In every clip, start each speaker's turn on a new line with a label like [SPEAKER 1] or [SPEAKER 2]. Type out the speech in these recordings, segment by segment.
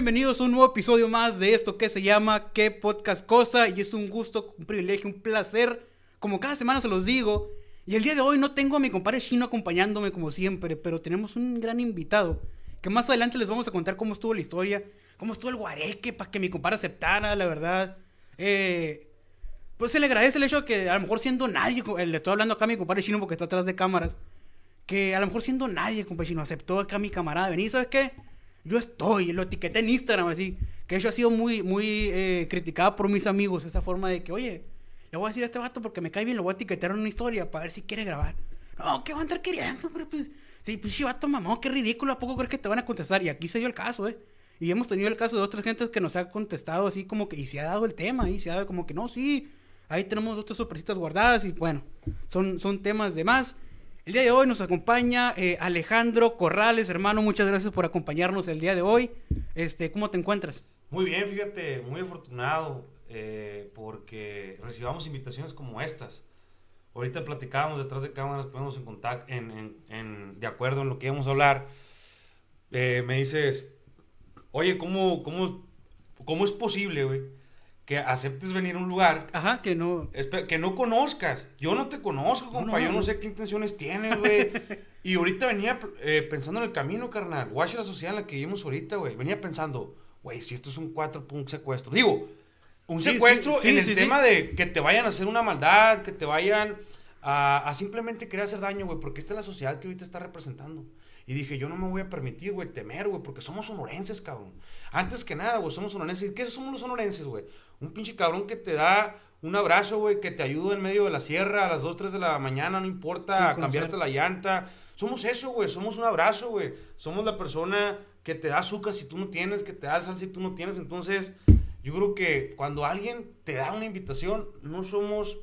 [SPEAKER 1] Bienvenidos a un nuevo episodio más de esto que se llama ¿Qué podcast cosa? Y es un gusto, un privilegio, un placer. Como cada semana se los digo. Y el día de hoy no tengo a mi compadre chino acompañándome como siempre, pero tenemos un gran invitado. Que más adelante les vamos a contar cómo estuvo la historia, cómo estuvo el guareque para que mi compadre aceptara, la verdad. Eh, pues se le agradece el hecho de que a lo mejor siendo nadie, eh, le estoy hablando acá a mi compadre chino porque está atrás de cámaras, que a lo mejor siendo nadie, compadre chino, aceptó acá a mi camarada venir, ¿sabes qué? Yo estoy, lo etiqueté en Instagram así, que eso ha sido muy, muy eh, por mis amigos, esa forma de que, oye, le voy a decir a este vato porque me cae bien, lo voy a etiquetar en una historia para ver si quiere grabar. No, ¿qué va a andar queriendo? Pero pues, sí, pinche vato mamón, qué ridículo, ¿a poco crees que te van a contestar? Y aquí se dio el caso, ¿eh? Y hemos tenido el caso de otras gentes que nos ha contestado así como que, y se ha dado el tema, y se ha dado como que, no, sí, ahí tenemos otras sorpresitas guardadas, y bueno, son, son temas de más. El día de hoy nos acompaña eh, Alejandro Corrales, hermano, muchas gracias por acompañarnos el día de hoy. Este, ¿cómo te encuentras?
[SPEAKER 2] Muy bien, fíjate, muy afortunado eh, porque recibamos invitaciones como estas. Ahorita platicábamos detrás de cámaras, ponemos en contacto, en, de acuerdo en lo que íbamos a hablar. Eh, me dices, oye, ¿cómo, cómo, cómo es posible, güey, que aceptes venir a un lugar
[SPEAKER 1] Ajá, que no.
[SPEAKER 2] Que no conozcas. Yo no te conozco, compa.
[SPEAKER 1] no,
[SPEAKER 2] yo no sé qué intenciones tienes, güey. y ahorita venía eh, pensando en el camino, carnal. Watch la sociedad en la que vivimos ahorita, güey. Venía pensando, güey, si esto es un 4 un secuestro. Digo, un
[SPEAKER 1] Sí,
[SPEAKER 2] secuestro
[SPEAKER 1] sí, sí,
[SPEAKER 2] en el tema de que te vayan a hacer una maldad, que te vayan a, a simplemente querer hacer daño, güey. Porque esta es la sociedad que ahorita está representando. Y dije, yo no me voy a permitir, güey, temer, güey, porque somos sonorenses, cabrón. Antes que nada, güey, somos sonorenses. ¿Y qué somos los sonorenses, güey? Un pinche cabrón que te da un abrazo, güey, que te ayuda en medio de la sierra a las 2, 3 de la mañana, no importa, a cambiarte la llanta. Somos eso, güey, somos un abrazo, güey. Somos la persona que te da azúcar si tú no tienes, que te da sal si tú no tienes. Entonces, yo creo que cuando alguien te da una invitación, no somos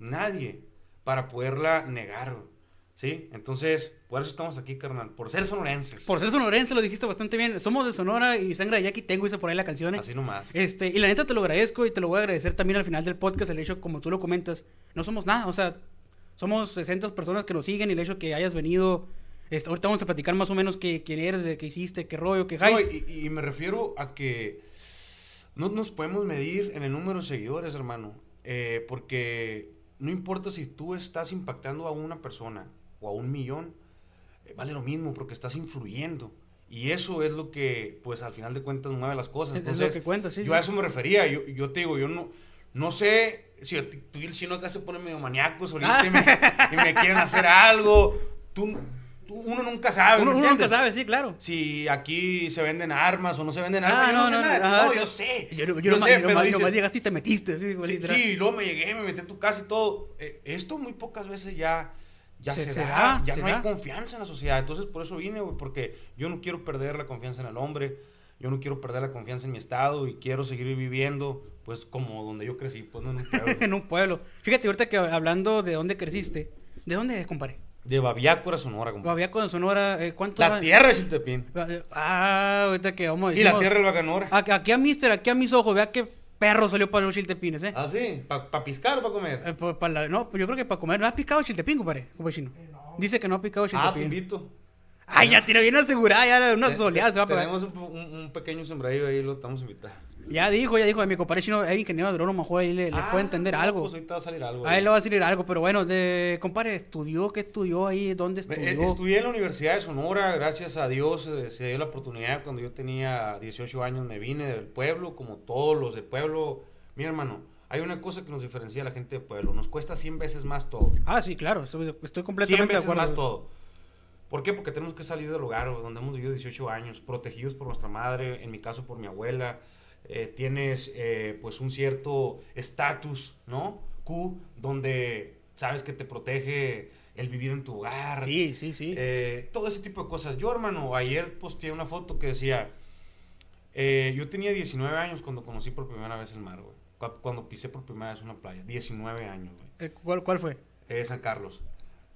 [SPEAKER 2] nadie para poderla negar, güey. ¿Sí? Entonces, por eso estamos aquí, carnal. Por ser sonorenses.
[SPEAKER 1] Por ser sonorense lo dijiste bastante bien. Somos de Sonora y sangre de aquí tengo, dice por ahí la canción.
[SPEAKER 2] Así nomás.
[SPEAKER 1] Este, y la neta te lo agradezco y te lo voy a agradecer también al final del podcast, el hecho, como tú lo comentas, no somos nada, o sea, somos 60 personas que nos siguen y el hecho que hayas venido, este, ahorita vamos a platicar más o menos qué, quién eres, de qué hiciste, qué rollo, qué
[SPEAKER 2] No,
[SPEAKER 1] hay.
[SPEAKER 2] y, y me refiero a que no nos podemos medir en el número de seguidores, hermano. Eh, porque no importa si tú estás impactando a una persona o a un millón, eh, vale lo mismo porque estás influyendo. Y eso es lo que, pues, al final de cuentas mueve las cosas.
[SPEAKER 1] Es- es lo
[SPEAKER 2] Entonces,
[SPEAKER 1] que cuenta, sí,
[SPEAKER 2] Yo
[SPEAKER 1] sí.
[SPEAKER 2] a eso me refería. Yo, yo te digo, yo no, no sé si tú y el chino acá se ponen medio maníacos ahorita y, me, y me quieren hacer algo. Tú, tú- uno nunca sabe.
[SPEAKER 1] uno
[SPEAKER 2] ¿me
[SPEAKER 1] uno nunca sabe, sí, claro.
[SPEAKER 2] si aquí se venden armas o no se venden
[SPEAKER 1] Ah,
[SPEAKER 2] armas. yo
[SPEAKER 1] no,
[SPEAKER 2] sé
[SPEAKER 1] no, no,
[SPEAKER 2] nada.
[SPEAKER 1] ajá.
[SPEAKER 2] No, yo sé.
[SPEAKER 1] Yo, yo,
[SPEAKER 2] Yo
[SPEAKER 1] nomás,
[SPEAKER 2] sé, pero dices-
[SPEAKER 1] llegaste y te metiste, sí,
[SPEAKER 2] Sí, sí, luego me llegué, me metí en tu casa y todo. Eh, esto muy pocas veces ya, ya
[SPEAKER 1] Se-
[SPEAKER 2] se,
[SPEAKER 1] se
[SPEAKER 2] da,
[SPEAKER 1] da,
[SPEAKER 2] ya
[SPEAKER 1] se
[SPEAKER 2] no
[SPEAKER 1] da.
[SPEAKER 2] hay confianza en la sociedad. Entonces por eso vine, güey, porque yo no quiero perder la confianza en el hombre, yo no quiero perder la confianza en mi estado y quiero seguir viviendo, pues como donde yo crecí, pues no en un pueblo.
[SPEAKER 1] en un pueblo. Fíjate, ahorita que hablando de dónde creciste, ¿de dónde, compadre?
[SPEAKER 2] De Babiácora, Sonora, compadre.
[SPEAKER 1] Con Sonora, eh, ¿cuánto?
[SPEAKER 2] La tierra de Chiltepín.
[SPEAKER 1] Ah, ahorita que vamos a
[SPEAKER 2] Y la tierra del Bacanora.
[SPEAKER 1] Aquí, a Mister, aquí a mis ojos, vea qué perro salió para los chiltepines, ¿eh?
[SPEAKER 2] Ah, sí, para piscar o para comer.
[SPEAKER 1] Eh, pa- pa la- no, pues yo creo que para comer. ¿No has picado chiltepín, compadre? Compadre chino. Dice que no ha picado
[SPEAKER 2] Ah, te
[SPEAKER 1] chiltepín.
[SPEAKER 2] invito.
[SPEAKER 1] Ay, ya tiene bien asegurada, ya una soleada se va a pegar.
[SPEAKER 2] Tenemos un, un- un pequeño sembradío ahí, lo estamos a invitar.
[SPEAKER 1] Ya dijo, ya dijo, mi compadre chino, es ingeniero agrónomo, mejor ahí le, le
[SPEAKER 2] Ah,
[SPEAKER 1] puede entender
[SPEAKER 2] no,
[SPEAKER 1] algo.
[SPEAKER 2] Pues ahorita va a salir algo.
[SPEAKER 1] a él
[SPEAKER 2] ahí.
[SPEAKER 1] le va a decir algo, pero bueno, de, compadre, ¿estudió? ¿Qué estudió ahí? ¿Dónde
[SPEAKER 2] Me-
[SPEAKER 1] estudió?
[SPEAKER 2] eh, Estudié en la Universidad de Sonora, gracias a Dios eh, se dio la oportunidad cuando yo tenía 18 años me vine del pueblo, como todos los del pueblo, mi hermano. hay una cosa que nos diferencia a la gente de pueblo. Nos cuesta 100 veces más todo.
[SPEAKER 1] Ah, sí, claro, estoy, estoy
[SPEAKER 2] 100
[SPEAKER 1] completamente de
[SPEAKER 2] veces
[SPEAKER 1] acuerdo.
[SPEAKER 2] más todo. ¿Por qué? Porque tenemos que salir del hogar donde hemos vivido 18 años, protegidos por nuestra madre, en mi caso por mi abuela. Eh, tienes eh, pues un cierto estatus, ¿no? Q, donde sabes que te protege el vivir en tu hogar.
[SPEAKER 1] Sí, sí, sí.
[SPEAKER 2] Eh, todo ese tipo de cosas. Yo, hermano, ayer posteé una foto que decía, yo tenía 19 años cuando conocí por primera vez el mar, güey. Cu- Cuando pisé por primera vez una playa. 19 años, güey.
[SPEAKER 1] ¿cuál, ¿Cuál fue?
[SPEAKER 2] San Carlos.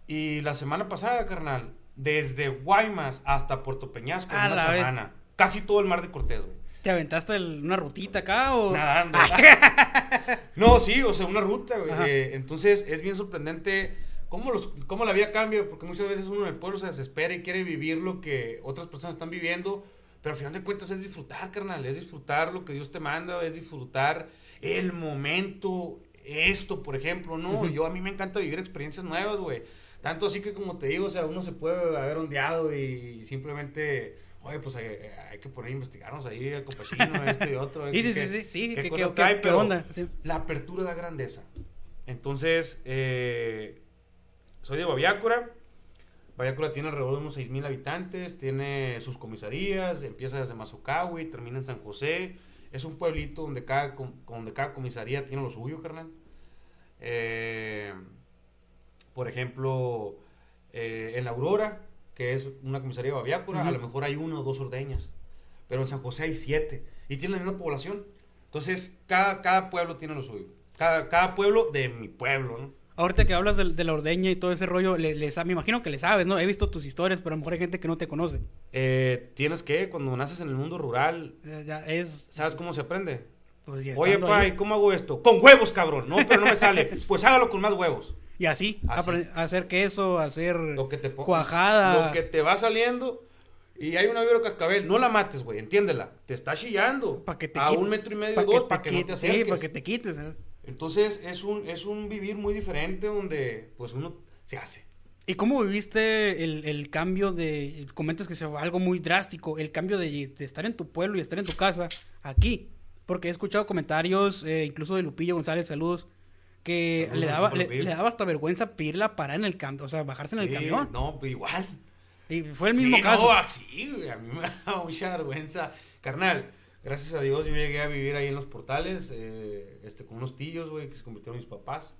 [SPEAKER 2] Y la semana pasada, carnal, desde Guaymas hasta Puerto Peñasco, en una
[SPEAKER 1] vez.
[SPEAKER 2] semana. Casi todo el mar de Cortés, güey.
[SPEAKER 1] ¿Te aventaste el- una rutita acá o...?
[SPEAKER 2] Nadando. no, sí, o sea, una ruta, güey. Eh, entonces, es bien sorprendente cómo, los, cómo la vida cambia, porque muchas veces uno en el pueblo se desespera y quiere vivir lo que otras personas están viviendo, pero al final de cuentas es disfrutar, carnal, es disfrutar lo que Dios te manda, es disfrutar el momento, esto, por ejemplo, ¿no? Yo, a mí me encanta vivir experiencias nuevas, güey. Tanto así que, como te digo, o sea, uno se puede haber ondeado y simplemente... Oye, pues hay, hay que poner a investigarnos ahí, el copachino, este y otro.
[SPEAKER 1] Sí, sí,
[SPEAKER 2] qué-
[SPEAKER 1] sí, sí,
[SPEAKER 2] qué
[SPEAKER 1] ¿qué-
[SPEAKER 2] cosas trae, pero
[SPEAKER 1] onda? Sí.
[SPEAKER 2] La apertura da grandeza. Entonces, eh, soy de Baviácora. Baviácora tiene alrededor de unos 6.000 habitantes, tiene sus comisarías, empieza desde Mazucahui, termina en San José. Es un pueblito donde cada, donde cada comisaría tiene lo suyo, carnal. Eh, por ejemplo, eh, en La Aurora, que es una comisaría de Baviácora, a
[SPEAKER 1] Ujú.
[SPEAKER 2] lo mejor hay una o dos ordeñas. Pero en San José hay siete. Y tiene la misma población. Entonces, cada, cada pueblo tiene lo suyo. Cada, cada pueblo de mi pueblo, ¿no?
[SPEAKER 1] Ahorita que hablas de, de la ordeña y todo ese rollo, le, le sa- me imagino que le sabes, ¿no? He visto tus historias, pero a lo mejor hay gente que no te conoce.
[SPEAKER 2] Eh, tienes que, cuando naces en el mundo rural,
[SPEAKER 1] Ya- ya es...
[SPEAKER 2] ¿sabes cómo se aprende?
[SPEAKER 1] Pues,
[SPEAKER 2] Oye, pa. ¿y cómo hago esto? Con huevos, cabrón. No, pero no me sale. Pues hágalo con más huevos.
[SPEAKER 1] Y así,
[SPEAKER 2] Así.
[SPEAKER 1] hacer queso, hacer
[SPEAKER 2] Lo que te
[SPEAKER 1] cuajada.
[SPEAKER 2] Lo que te va saliendo. Y hay una vibra cascabel. No la mates, güey. Entiéndela. Te está chillando.
[SPEAKER 1] Pa' que te
[SPEAKER 2] a un metro y medio,
[SPEAKER 1] pa'
[SPEAKER 2] dos,
[SPEAKER 1] te
[SPEAKER 2] para que no
[SPEAKER 1] quite-
[SPEAKER 2] te
[SPEAKER 1] Sí,
[SPEAKER 2] acerques.
[SPEAKER 1] para que te quites. ¿eh?
[SPEAKER 2] Entonces, es un, es un vivir muy diferente donde, pues, uno se hace.
[SPEAKER 1] ¿Y cómo viviste el, el cambio de, comentas que fue algo muy drástico, el cambio de, de estar en tu pueblo y estar en tu casa aquí? Porque he escuchado comentarios, eh, incluso de Lupillo González, saludos, que
[SPEAKER 2] Saludos
[SPEAKER 1] le daba, le, daba hasta vergüenza pedirla parar en el cambio, o sea, bajarse en el
[SPEAKER 2] Sí,
[SPEAKER 1] camión.
[SPEAKER 2] No, pues igual.
[SPEAKER 1] Y fue el mismo
[SPEAKER 2] Sí,
[SPEAKER 1] caso.
[SPEAKER 2] No, sí, güey, a mí me da mucha vergüenza. Carnal, gracias a Dios yo llegué a vivir ahí en los portales, eh, este, con unos tíos, güey, que se convirtieron en mis papás.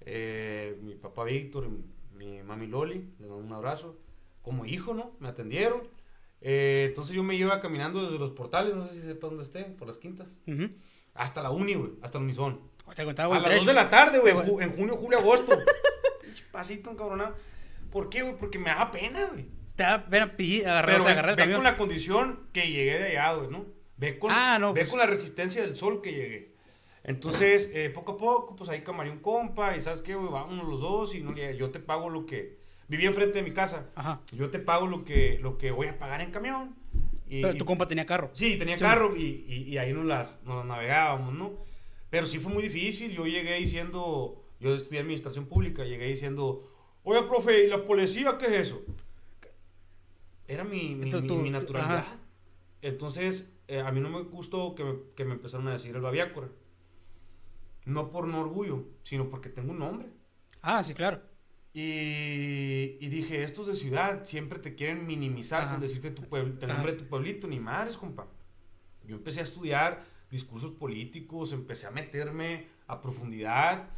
[SPEAKER 2] Eh, mi papá Víctor, y mi mami Loli, les mando un abrazo. Como hijo, ¿no? Me atendieron. Eh, entonces yo me iba caminando desde los portales, no sé si sepas dónde esté, por las quintas. Hasta la uni, güey, hasta el Unison.
[SPEAKER 1] Te contaba
[SPEAKER 2] A las
[SPEAKER 1] trecho.
[SPEAKER 2] 2 de la tarde, güey, en ju- en junio, julio, agosto. Pasito encabronado. ¿Por qué, güey? Porque me da pena, güey.
[SPEAKER 1] Te da pena pedir- agarrar,
[SPEAKER 2] Pero
[SPEAKER 1] o sea,
[SPEAKER 2] ve,
[SPEAKER 1] agarrar el
[SPEAKER 2] ve
[SPEAKER 1] camión.
[SPEAKER 2] con la condición que llegué de allá, güey, ¿no? Ve con,
[SPEAKER 1] Ah, no,
[SPEAKER 2] ve
[SPEAKER 1] pues.
[SPEAKER 2] con la resistencia del sol que llegué. Entonces, eh, poco a poco, pues ahí camaré un compa y ¿sabes qué, güey? Vámonos los dos y no, le- yo te pago lo que... Viví enfrente de mi casa.
[SPEAKER 1] Ajá.
[SPEAKER 2] Yo te pago lo que, lo que voy a pagar en camión. Y,
[SPEAKER 1] Pero
[SPEAKER 2] y-
[SPEAKER 1] tu compa tenía carro.
[SPEAKER 2] Sí, tenía
[SPEAKER 1] Sí.
[SPEAKER 2] carro y, y- y ahí nos las, nos las navegábamos, ¿no? Pero sí fue muy difícil. Yo llegué diciendo, yo estudié administración pública, llegué diciendo, oye, profe, ¿y la policía qué es eso? Era mi, mi,
[SPEAKER 1] tu-
[SPEAKER 2] naturalidad.
[SPEAKER 1] ajá.
[SPEAKER 2] Entonces, eh, a mí no me gustó que me, que me empezaron a decir el babiácora. No por no orgullo, sino porque tengo un nombre.
[SPEAKER 1] Ah, sí, claro.
[SPEAKER 2] Y, y dije, estos de ciudad siempre te quieren minimizar
[SPEAKER 1] Ajá.
[SPEAKER 2] con decirte tu pueblo, el nombre de tu pueblito, ni madres, compa. Yo empecé a estudiar discursos políticos, empecé a meterme a profundidad.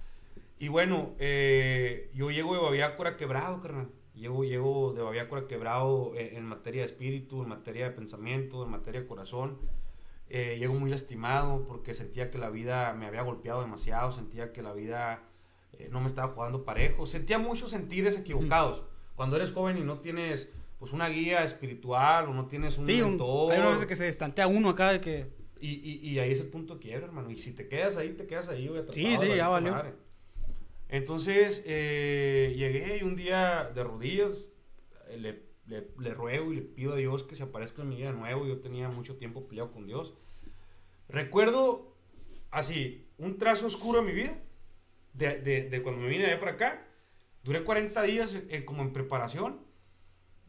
[SPEAKER 2] Y bueno, eh, yo llego de Baviácora quebrado, carnal. Llego, llego de Baviácora quebrado en, en materia de espíritu, en materia de pensamiento, en materia de corazón. Eh, llego muy lastimado porque sentía que la vida me había golpeado demasiado, sentía que la vida eh, no me estaba jugando parejo. Sentía muchos sentires equivocados. Cuando eres joven y no tienes pues una guía espiritual o no tienes un
[SPEAKER 1] Sí, un-
[SPEAKER 2] mentor.
[SPEAKER 1] hay una vez que se estantea uno acá de que...
[SPEAKER 2] Y, y, y ahí es el punto de quiebra, hermano. Y si te quedas ahí, te quedas ahí, güey.
[SPEAKER 1] Sí, sí, ya valió.
[SPEAKER 2] madre. Entonces, eh, llegué y un día de rodillas eh, le, le, le ruego y le pido a Dios que se aparezca en mi vida de nuevo. Yo tenía mucho tiempo peleado con Dios. Recuerdo así, un trazo oscuro en mi vida, de, de, de cuando me vine de allá para acá. Duré 40 días eh, como en preparación.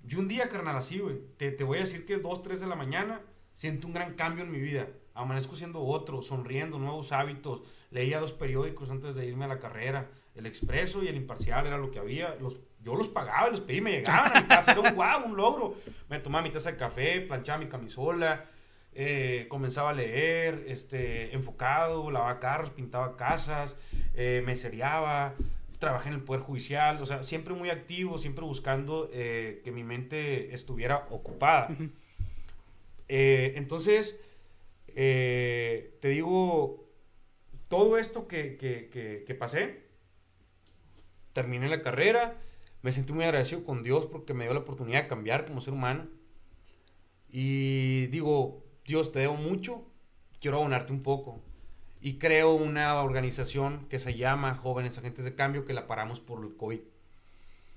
[SPEAKER 2] Y un día, carnal, así, güey. Te, te voy a decir que 2, 3 de la mañana siento un gran cambio en mi vida. amanezco siendo otro, sonriendo, nuevos hábitos. Leía dos periódicos antes de irme a la carrera. El Expreso y el Imparcial era lo que había. Yo los pagaba, los pedí, me llegaban a mi casa. Era un guau, un logro. Me tomaba mi taza de café, planchaba mi camisola, eh, comenzaba a leer, este, enfocado, lavaba carros, pintaba casas, eh, me seriaba, trabajé en el Poder Judicial. O sea, siempre muy activo, siempre buscando eh, que mi mente estuviera ocupada. Eh, entonces, eh, te digo, todo esto que, que- que- pasé, terminé la carrera, me sentí muy agradecido con Dios porque me dio la oportunidad de cambiar como ser humano. Y digo, Dios, te debo mucho, quiero abonarte un poco. Y creo una organización que se llama Jóvenes Agentes de Cambio, que la paramos por el COVID.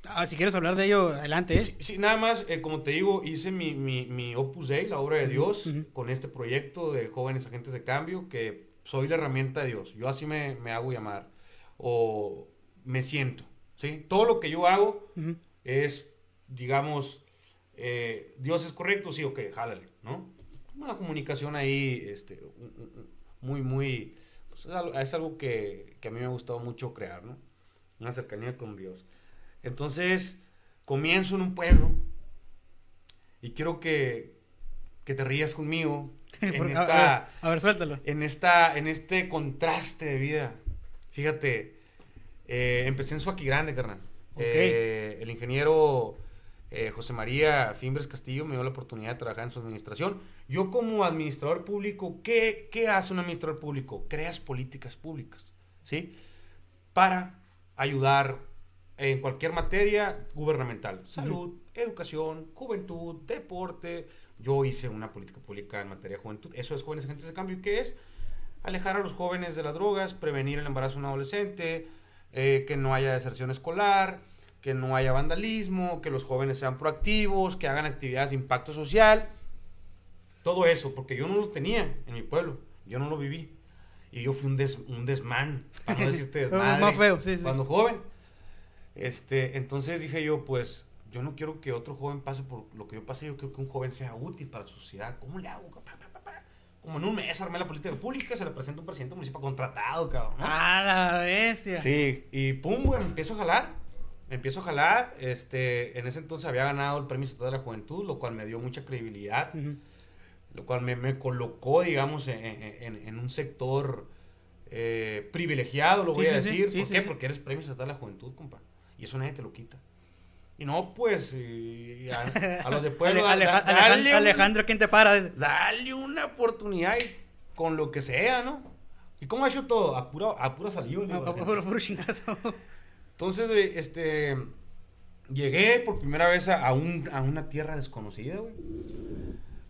[SPEAKER 1] Ah, si quieres hablar de ello, adelante. ¿eh?
[SPEAKER 2] Sí, sí, nada más, eh, como te digo, hice mi, mi, mi Opus Dei, la obra de Dios,
[SPEAKER 1] ujú.
[SPEAKER 2] con este proyecto de jóvenes agentes de cambio, que soy la herramienta de Dios. Yo así me, me hago llamar, o me siento, ¿sí? Todo lo que yo hago
[SPEAKER 1] Ujú.
[SPEAKER 2] es, digamos, eh, Dios es correcto, sí, ok, jálale, ¿no? Una comunicación ahí, este, muy, muy, pues, es algo, es algo que, que a mí me ha gustado mucho crear, ¿no? Una cercanía con Dios. Entonces, comienzo en un pueblo y quiero que, que te rías conmigo en
[SPEAKER 1] Porque-
[SPEAKER 2] esta,
[SPEAKER 1] a, ver, a ver, suéltalo.
[SPEAKER 2] en esta, en este contraste de vida. Fíjate, eh, empecé en Suaki Grande, carnal.
[SPEAKER 1] Ok.
[SPEAKER 2] Eh, el ingeniero eh, José María Fimbres Castillo me dio la oportunidad de trabajar en su administración. Yo como administrador público, ¿qué, qué hace un administrador público? Creas políticas públicas, ¿sí? Para ayudar en cualquier materia gubernamental. Salud, educación, juventud, deporte. Yo hice una política pública en materia de juventud. Eso es Jóvenes Agentes de Cambio. ¿Y qué es? Alejar a los jóvenes de las drogas, prevenir el embarazo de un adolescente, eh, que no haya deserción escolar, que no haya vandalismo, que los jóvenes sean proactivos, que hagan actividades de impacto social. Todo eso, porque yo no lo tenía en mi pueblo. Yo no lo viví. Y yo fui un, des- un desmán, para no decirte desmadre.
[SPEAKER 1] más feo, sí, sí.
[SPEAKER 2] Cuando joven. Este, entonces dije yo, pues, yo no quiero que otro joven pase por lo que yo pasé, yo quiero que un joven sea útil para la sociedad. ¿Cómo le hago? Pa, pa, pa, pa. Como en un mes armé la política pública, se le presenta un presidente municipal contratado, cabrón. ¿no?
[SPEAKER 1] Ah, la bestia.
[SPEAKER 2] Sí, y pum, güey, me empiezo a jalar. Me empiezo a jalar. Este, en ese entonces había ganado el Premio Estatal de la Juventud, lo cual me dio mucha credibilidad, lo cual me, me colocó, digamos, en, en- en un sector eh, privilegiado, lo voy a
[SPEAKER 1] sí,
[SPEAKER 2] decir.
[SPEAKER 1] sí,
[SPEAKER 2] ¿Por qué? Porque eres Premio Estatal de la Juventud, compa. Y eso nadie te lo quita. Y no, pues, y a, a los de pueblo,
[SPEAKER 1] Ale-
[SPEAKER 2] da- da- dale
[SPEAKER 1] Alejandro, ¿quién te para?
[SPEAKER 2] dale una oportunidad y con lo que sea, ¿no? ¿Y cómo ha hecho todo? A pura, a le
[SPEAKER 1] A-
[SPEAKER 2] a.
[SPEAKER 1] Puro, puro chingazo.
[SPEAKER 2] Entonces, güey, este, llegué por primera vez a, un- a una tierra desconocida, güey,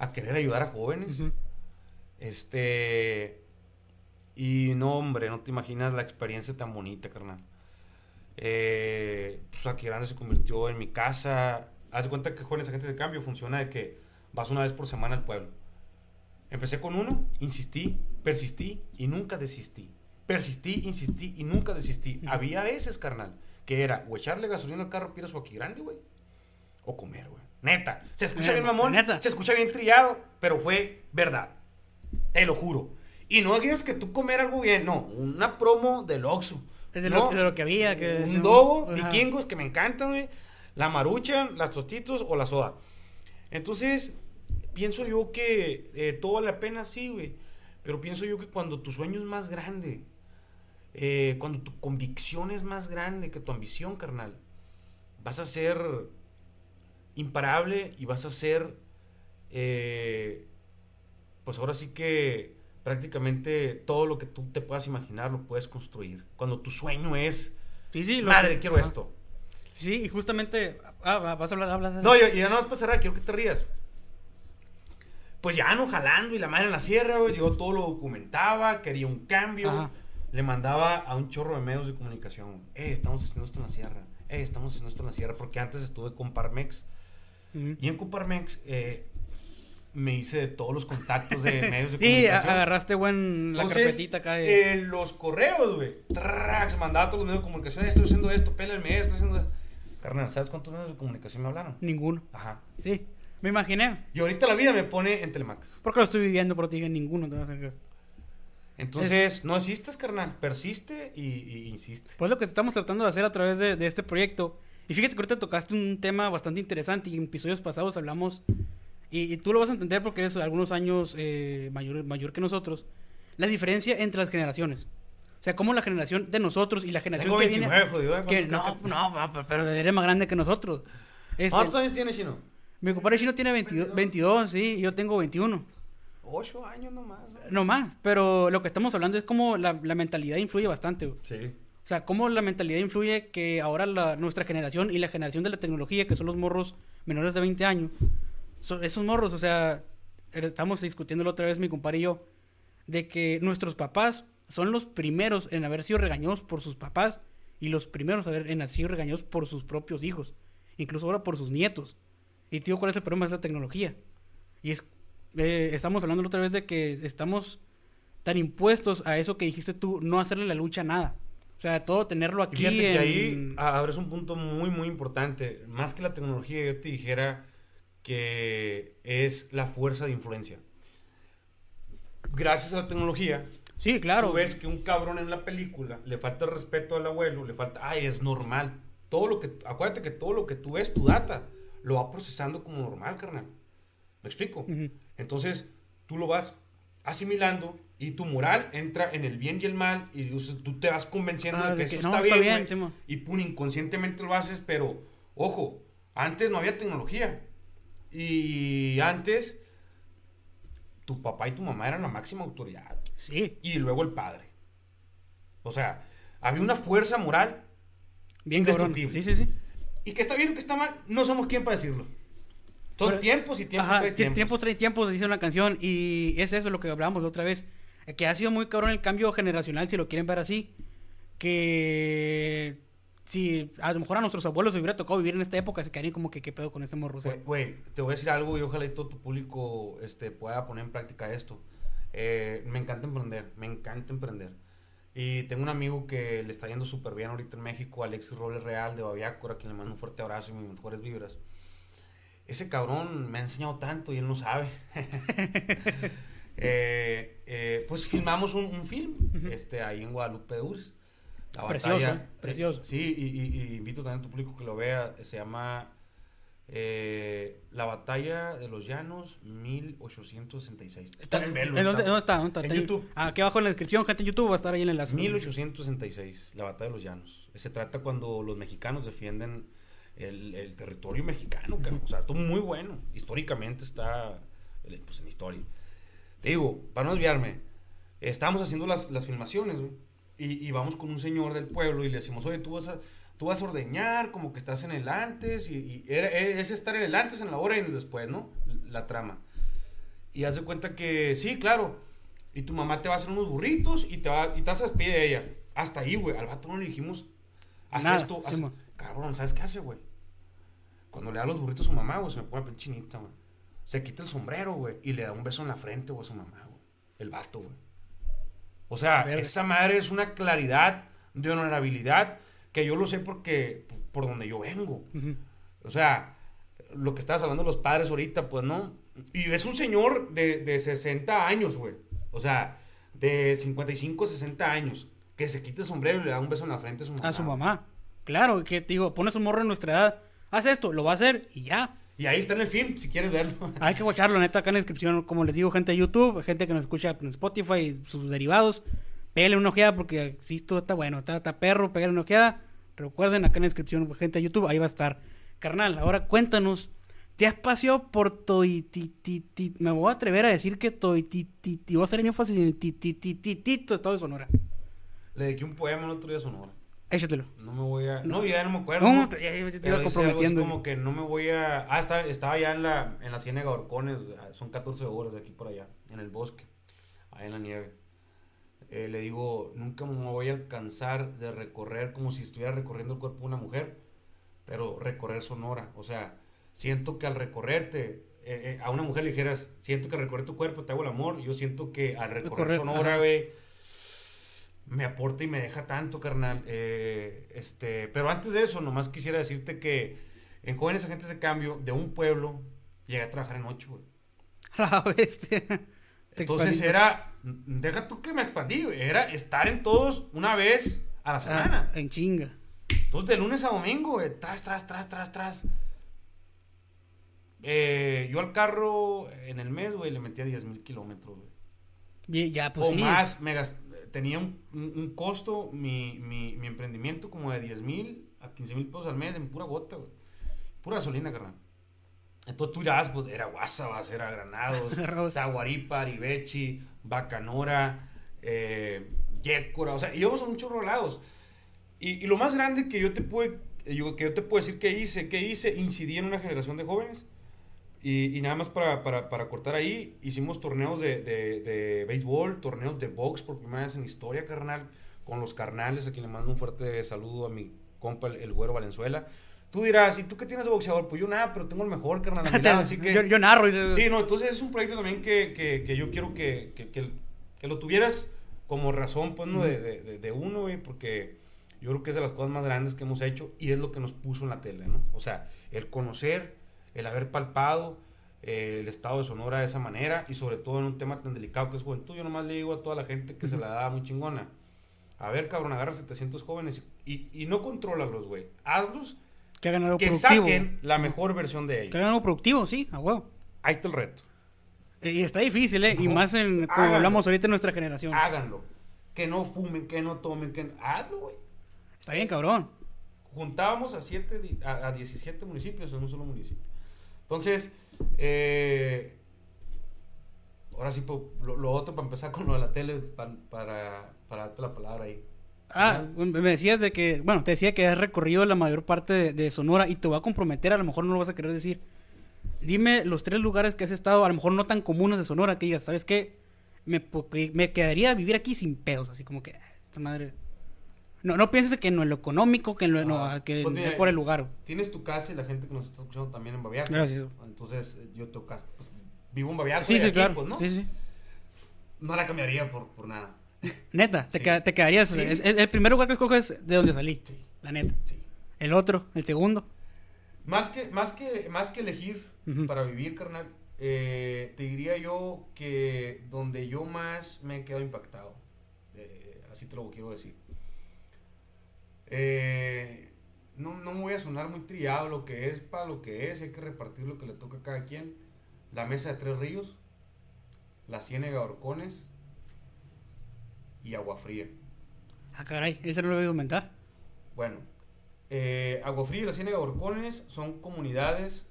[SPEAKER 2] a querer ayudar a jóvenes. Este, y no, hombre, no te imaginas la experiencia tan bonita, carnal. Eh, pues aquí grande se convirtió en mi casa. Haz de cuenta que Jóvenes Agentes de Cambio funciona de que vas una vez por semana al pueblo. Empecé con uno, insistí, persistí y nunca desistí. Persistí, insistí y nunca desistí. Había veces, carnal, que era o echarle gasolina al carro Piras o aquí grande, güey. O comer, güey. Neta. Se escucha bien
[SPEAKER 1] Neta,
[SPEAKER 2] mamón.
[SPEAKER 1] neta.
[SPEAKER 2] Se escucha bien trillado, pero fue verdad. Te lo juro. Y no digas que tú comer algo bien, no. Una promo del Oxxo.
[SPEAKER 1] Es de,
[SPEAKER 2] No,
[SPEAKER 1] lo, de lo que había. Que
[SPEAKER 2] un dogo,
[SPEAKER 1] Ajá.
[SPEAKER 2] vikingos que me encantan, güey. La maruchan, las tostitos o la soda. Entonces, pienso yo que eh, todo vale la pena, sí, güey. Pero pienso yo que cuando tu sueño es más grande, eh, cuando tu convicción es más grande que tu ambición, carnal, vas a ser imparable y vas a ser, eh, pues ahora sí que prácticamente todo lo que tú te puedas imaginar lo puedes construir. Cuando tu sueño es,
[SPEAKER 1] Sí, sí.
[SPEAKER 2] madre, quiero
[SPEAKER 1] Ajá.
[SPEAKER 2] esto.
[SPEAKER 1] Sí, y justamente. Ah, va- vas a hablar, habla.
[SPEAKER 2] No, y, y ya no pasará, quiero que te rías. Pues ya no jalando y la madre en la sierra, güey. Yo todo lo documentaba, quería un cambio.
[SPEAKER 1] Ajá.
[SPEAKER 2] Le mandaba a un chorro de medios de comunicación. Eh, estamos haciendo esto en la sierra. Eh, estamos haciendo esto en la sierra. Porque antes estuve con Parmex. Y en Coparmex eh, me hice de todos los contactos de medios de
[SPEAKER 1] Sí,
[SPEAKER 2] comunicación.
[SPEAKER 1] agarraste buen la
[SPEAKER 2] Entonces,
[SPEAKER 1] carpetita acá. de-
[SPEAKER 2] eh, los correos, güey. Trax, mandaba a todos los medios de comunicación. Estoy haciendo esto, pélenme esto, estoy haciendo esto. Carnal, ¿sabes cuántos medios de comunicación me hablaron?
[SPEAKER 1] Ninguno.
[SPEAKER 2] Ajá.
[SPEAKER 1] Sí. Me imaginé.
[SPEAKER 2] Y ahorita la vida me pone en Telemax.
[SPEAKER 1] Porque lo estoy viviendo, pero te dije ninguno. Te vas a hacer caso.
[SPEAKER 2] Entonces, no existes, carnal. Persiste y, y insiste.
[SPEAKER 1] Pues lo que estamos tratando de hacer a través de, de este proyecto. Y fíjate que ahorita tocaste un tema bastante interesante y en episodios pasados hablamos, y, y tú lo vas a entender porque eres algunos años eh, mayor, mayor que nosotros, la diferencia entre las generaciones. O sea, como la generación de nosotros y la generación
[SPEAKER 2] Tengo
[SPEAKER 1] que
[SPEAKER 2] 29,
[SPEAKER 1] viene...
[SPEAKER 2] jodido, ¿eh?
[SPEAKER 1] que,
[SPEAKER 2] ¿Cuántos
[SPEAKER 1] no, no, pero eres más grande que nosotros. Este,
[SPEAKER 2] ¿Cuántos años tienes, Chino?
[SPEAKER 1] mi compadre chino tiene 22, 22, sí, y yo tengo 21.
[SPEAKER 2] Ocho años nomás. ¿no?
[SPEAKER 1] No más, pero lo que estamos hablando es como la, la mentalidad influye bastante. güey.
[SPEAKER 2] Sí.
[SPEAKER 1] O sea, cómo la mentalidad influye que ahora la, nuestra generación y la generación de la tecnología, que son los morros menores de 20 años, so- esos morros, o sea, estamos discutiéndolo otra vez mi compadre y yo, de que nuestros papás son los primeros en haber sido regañados por sus papás y los primeros en haber sido regañados por sus propios hijos, incluso ahora por sus nietos. Y tío, ¿cuál es el problema de esa tecnología? Y es, eh, estamos hablando otra vez de que estamos tan impuestos a eso que dijiste tú, no hacerle la lucha a nada. O sea, todo tenerlo
[SPEAKER 2] Y
[SPEAKER 1] aquí.
[SPEAKER 2] fíjate que ahí abres un punto muy, muy importante. Más que la tecnología, yo te dijera que es la fuerza de influencia. Gracias a la tecnología,
[SPEAKER 1] Sí, claro.
[SPEAKER 2] tú ves que un cabrón en la película le falta respeto al abuelo, le falta, ay, es normal. Todo lo que, acuérdate que todo lo que tú ves, tu data, lo va procesando como normal, carnal. ¿Me explico?
[SPEAKER 1] Ujú.
[SPEAKER 2] Entonces, tú lo vas asimilando y tu moral entra en el bien y el mal y o sea, tú te vas convenciendo
[SPEAKER 1] Ah,
[SPEAKER 2] de que
[SPEAKER 1] que
[SPEAKER 2] eso
[SPEAKER 1] no,
[SPEAKER 2] está,
[SPEAKER 1] está
[SPEAKER 2] bien,
[SPEAKER 1] bien, Simón.
[SPEAKER 2] y pum, inconscientemente lo haces, pero ojo, antes no había tecnología y antes tu papá y tu mamá eran la máxima autoridad
[SPEAKER 1] Sí,
[SPEAKER 2] y luego el padre. O sea, había una fuerza moral
[SPEAKER 1] bien cabrón.
[SPEAKER 2] Indestructible.
[SPEAKER 1] Sí, sí, sí.
[SPEAKER 2] y que está bien o que está mal, no somos quien para decirlo. Son
[SPEAKER 1] Pero-
[SPEAKER 2] tiempos y tiempos.
[SPEAKER 1] Ajá,
[SPEAKER 2] trae
[SPEAKER 1] tie-
[SPEAKER 2] tiempos.
[SPEAKER 1] tiempos trae tiempos, dice una canción. Y es eso lo que hablábamos la otra vez. Que ha sido muy cabrón el cambio generacional, si lo quieren ver así. Que si a lo mejor a nuestros abuelos les hubiera tocado vivir en esta época, se quedarían como que qué pedo con ese morro.
[SPEAKER 2] Güey, te voy a decir algo y ojalá y todo tu público este, pueda poner en práctica esto. Eh, me encanta emprender, me encanta emprender. Y tengo un amigo que le está yendo súper bien ahorita en México, Alexis Robles Real de Baviácora, a quien le mando un fuerte abrazo y mis mejores vibras. Ese cabrón me ha enseñado tanto y él no sabe. Eh, eh, pues filmamos un, un film este, ahí en Guadalupe de Urs. La
[SPEAKER 1] Precioso,
[SPEAKER 2] batalla-
[SPEAKER 1] ¿eh? Precioso.
[SPEAKER 2] Sí, y, y- y invito también a tu público que lo vea. Se llama eh, La Batalla de los Llanos 1866.
[SPEAKER 1] está-
[SPEAKER 2] en velo,
[SPEAKER 1] ¿en dónde,
[SPEAKER 2] está.
[SPEAKER 1] dónde está? ¿Dónde está?
[SPEAKER 2] En. YouTube.
[SPEAKER 1] Ah, Aquí abajo en la descripción, gente en YouTube, va a estar ahí en el enlace.
[SPEAKER 2] 1866, la batalla de los llanos. Se trata cuando los mexicanos defienden el, el territorio mexicano, cabrón. O sea, esto muy bueno. Históricamente está eh, pues, en historia. Te digo, para no desviarme, estábamos haciendo las, las filmaciones, güey, y, y vamos con un señor del pueblo y le decimos, oye, tú vas a, tú vas a ordeñar, como que estás en el antes, y, y era- es estar en el antes, en la hora y en el después, ¿no? La trama. Y haz de cuenta que, sí, claro. Y tu mamá te va a hacer unos burritos y te, va, y te vas a despedir de ella. Hasta ahí, güey. Al vato no le dijimos, haz
[SPEAKER 1] Nada,
[SPEAKER 2] esto. haz-. Cabrón, ¿sabes qué hace, güey? Cuando le da los burritos a su mamá, güey, se me pone pinchinita, güey. Se quita el sombrero, güey, y le da un beso en la frente, güey, a su mamá, güey. El vato, güey. O sea, esa madre es una claridad de honorabilidad que yo lo sé porque, por donde yo vengo. O sea, lo que estabas hablando de los padres ahorita, pues no. Y es un señor de, de 60 años, güey. O sea, de 55, 60 años. Que se quite el sombrero y le da un beso en la frente a su mamá.
[SPEAKER 1] A su mamá. Claro, que te digo, pones un morro en nuestra edad, haz esto, lo va a hacer y ya.
[SPEAKER 2] Y ahí está en el film, si quieres verlo.
[SPEAKER 1] Hay que watcharlo, neta, acá en la descripción, como les digo, gente de YouTube, gente que nos escucha en Spotify y sus derivados, pégale una ojeada porque sí, esto está bueno, está, está perro, pégale una ojeada. Recuerden, acá en la descripción, gente de YouTube, ahí va a estar. Carnal, ahora cuéntanos, ¿te has paseado por Toitititi? Me voy a atrever a decir que Toitititi, voy a hacer énfasis en el Titititito, estado de Sonora.
[SPEAKER 2] Le dediqué un poema el otro día a Sonora.
[SPEAKER 1] Échatelo.
[SPEAKER 2] No me voy a... No, ya no me acuerdo.
[SPEAKER 1] No, te, ya- ya te
[SPEAKER 2] Pero
[SPEAKER 1] iba
[SPEAKER 2] dice algo así
[SPEAKER 1] comprometiendo.
[SPEAKER 2] como que no me voy a... Ah, estaba, estaba ya en la, en la Ciénaga Orcones. Son 14 horas de aquí por allá. En el bosque. Ahí en la nieve. Eh, le digo, nunca me voy a alcanzar de recorrer como si estuviera recorriendo el cuerpo de una mujer. Pero recorrer Sonora. O sea, siento que al recorrerte... eh, eh, a una mujer le dijeras, siento que al recorrer tu cuerpo te hago el amor. Yo siento que al recorrer
[SPEAKER 1] Recorrer,
[SPEAKER 2] Sonora, güey me aporta y me deja tanto, carnal. Eh, este, pero antes de eso, nomás quisiera decirte que en Jóvenes Agentes de Cambio, de un pueblo Llegué a trabajar en ocho, güey.
[SPEAKER 1] La bestia. Te
[SPEAKER 2] Entonces
[SPEAKER 1] expandiste.
[SPEAKER 2] era, deja tú que me expandí, güey, era estar en todos una vez a la semana.
[SPEAKER 1] Ah, en chinga.
[SPEAKER 2] Entonces de lunes a domingo, güey, tras, tras, tras, tras, tras. Eh, yo al carro en el mes, güey, le metía 10 mil kilómetros, güey.
[SPEAKER 1] Bien, ya, pues
[SPEAKER 2] o
[SPEAKER 1] sí.
[SPEAKER 2] más, me tenía un, un- un costo, mi, mi, mi emprendimiento, como de 10 mil a 15 mil pesos al mes en pura gota, güey. Pura gasolina, carnal. Entonces tú irás, pues era Guasabas, era Granados. Zaguaripa, Aribechi, Bacanora, eh, Yécora, o sea, íbamos a muchos lados. Y, y lo más grande que yo te puedo, yo, que yo te puedo decir que hice, que hice, incidí en una generación de jóvenes. Y, y nada más para, para, para cortar ahí, hicimos torneos de, de, de béisbol, torneos de box por primera vez en historia, carnal, con los carnales, a quien le mando un fuerte saludo a mi compa, el, el güero Valenzuela. Tú dirás, ¿y tú qué tienes de boxeador? Pues yo nada, pero tengo el mejor, carnal, a mi lado, así que...
[SPEAKER 1] yo, yo narro. y-
[SPEAKER 2] Sí, no, entonces es un proyecto también que, que, que yo quiero que, que, lo tuvieras como razón, pues, de, de- de uno, güey, porque yo creo que es de las cosas más grandes que hemos hecho y es lo que nos puso en la tele, ¿no? O sea, el conocer, el haber palpado eh, el estado de Sonora de esa manera y sobre todo en un tema tan delicado que es juventud. Yo nomás le digo a toda la gente que se la da muy chingona. A ver, cabrón, agarra 700 jóvenes y, y no controlalos, güey. Hazlos
[SPEAKER 1] Que hagan algo
[SPEAKER 2] que
[SPEAKER 1] productivo.
[SPEAKER 2] saquen la mejor versión de
[SPEAKER 1] Que
[SPEAKER 2] ellos.
[SPEAKER 1] hagan algo productivo, sí, a huevo.
[SPEAKER 2] Ahí está el reto.
[SPEAKER 1] Y está difícil, ¿eh? Y más en, como
[SPEAKER 2] háganlo.
[SPEAKER 1] hablamos ahorita en nuestra generación.
[SPEAKER 2] háganlo. Que no fumen, que no tomen, que hazlo, güey.
[SPEAKER 1] Está bien, cabrón.
[SPEAKER 2] Juntábamos a, siete, a, a 17 municipios en un solo municipio. Entonces, eh, ahora sí, po- lo, lo otro para empezar con lo de la tele, pa- para, para darte la palabra ahí.
[SPEAKER 1] Ah, me decías de que, bueno, te decía que has recorrido la mayor parte de, de Sonora y te voy a comprometer, a lo mejor no lo vas a querer decir. Dime los tres lugares que has estado, a lo mejor no tan comunes de Sonora, que digas, ¿sabes qué? Me, quedaría a vivir aquí sin pedos, así como que, "Ah, esta madre. No, no pienses que en lo económico, que en lo, no,
[SPEAKER 2] Ah,
[SPEAKER 1] que
[SPEAKER 2] pues mira,
[SPEAKER 1] por el lugar.
[SPEAKER 2] Tienes tu casa y la gente que nos está escuchando también en Baviaca.
[SPEAKER 1] Gracias.
[SPEAKER 2] Entonces, eh, yo tengo casa, pues, vivo en Baviaca.
[SPEAKER 1] Sí,
[SPEAKER 2] y
[SPEAKER 1] sí,
[SPEAKER 2] aquí,
[SPEAKER 1] claro.
[SPEAKER 2] pues, ¿no?
[SPEAKER 1] Sí, sí.
[SPEAKER 2] No la cambiaría por, por nada.
[SPEAKER 1] Neta, te,
[SPEAKER 2] Sí.
[SPEAKER 1] queda- te quedarías.
[SPEAKER 2] Sí.
[SPEAKER 1] es- es- el primer lugar que escoges de donde salí.
[SPEAKER 2] Sí.
[SPEAKER 1] La neta.
[SPEAKER 2] Sí.
[SPEAKER 1] El otro, el segundo.
[SPEAKER 2] Más que, más que, más que elegir para vivir, carnal, eh, te diría yo que donde yo más me he quedado impactado, eh, así te lo quiero decir. Eh, no, no me voy a sonar muy triado lo que es para lo que es, hay que repartir lo que le toca a cada quien. La mesa de tres ríos, la ciénega de Orcones y agua fría.
[SPEAKER 1] Ah, caray, ese no lo he oído aumentar.
[SPEAKER 2] Bueno, eh, Agua Fría y la Ciénaga de Orcones son comunidades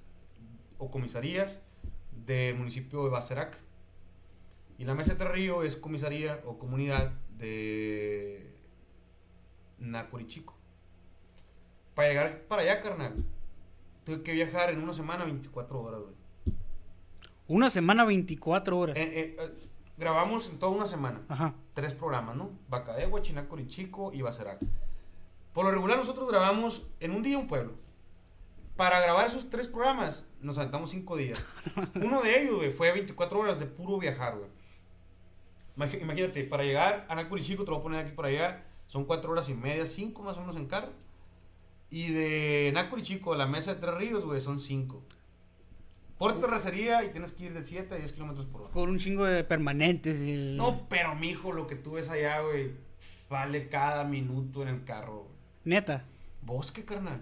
[SPEAKER 2] o comisarías del municipio de Bacerac. Y la Mesa de Tres Río es comisaría o comunidad de Nacorichico. Para llegar para allá, carnal, tuve que viajar en una semana 24 horas, güey.
[SPEAKER 1] Una semana, 24 horas.
[SPEAKER 2] Eh, eh, eh, grabamos en toda una semana
[SPEAKER 1] Ajá.
[SPEAKER 2] tres programas, ¿no? Bacadegua, Chinacorichico y Bacerac. Por lo regular nosotros grabamos en un día un pueblo. Para grabar esos tres programas nos aventamos cinco días. Uno de ellos, güey, fue 24 horas de puro viajar, güey. Imagínate, para llegar a Nacorichico, te lo voy a poner aquí para allá, son cuatro horas y media, cinco más o menos en carro. Y de Nacorichico a la Mesa de Tres Ríos, güey, son cinco. Por terracería y tienes que ir de 7 a 10 kilómetros por hora.
[SPEAKER 1] Con un chingo de permanentes. y
[SPEAKER 2] No, pero mijo, lo que tú ves allá, güey, vale cada minuto en el carro. güey.
[SPEAKER 1] Neta.
[SPEAKER 2] Bosque, carnal.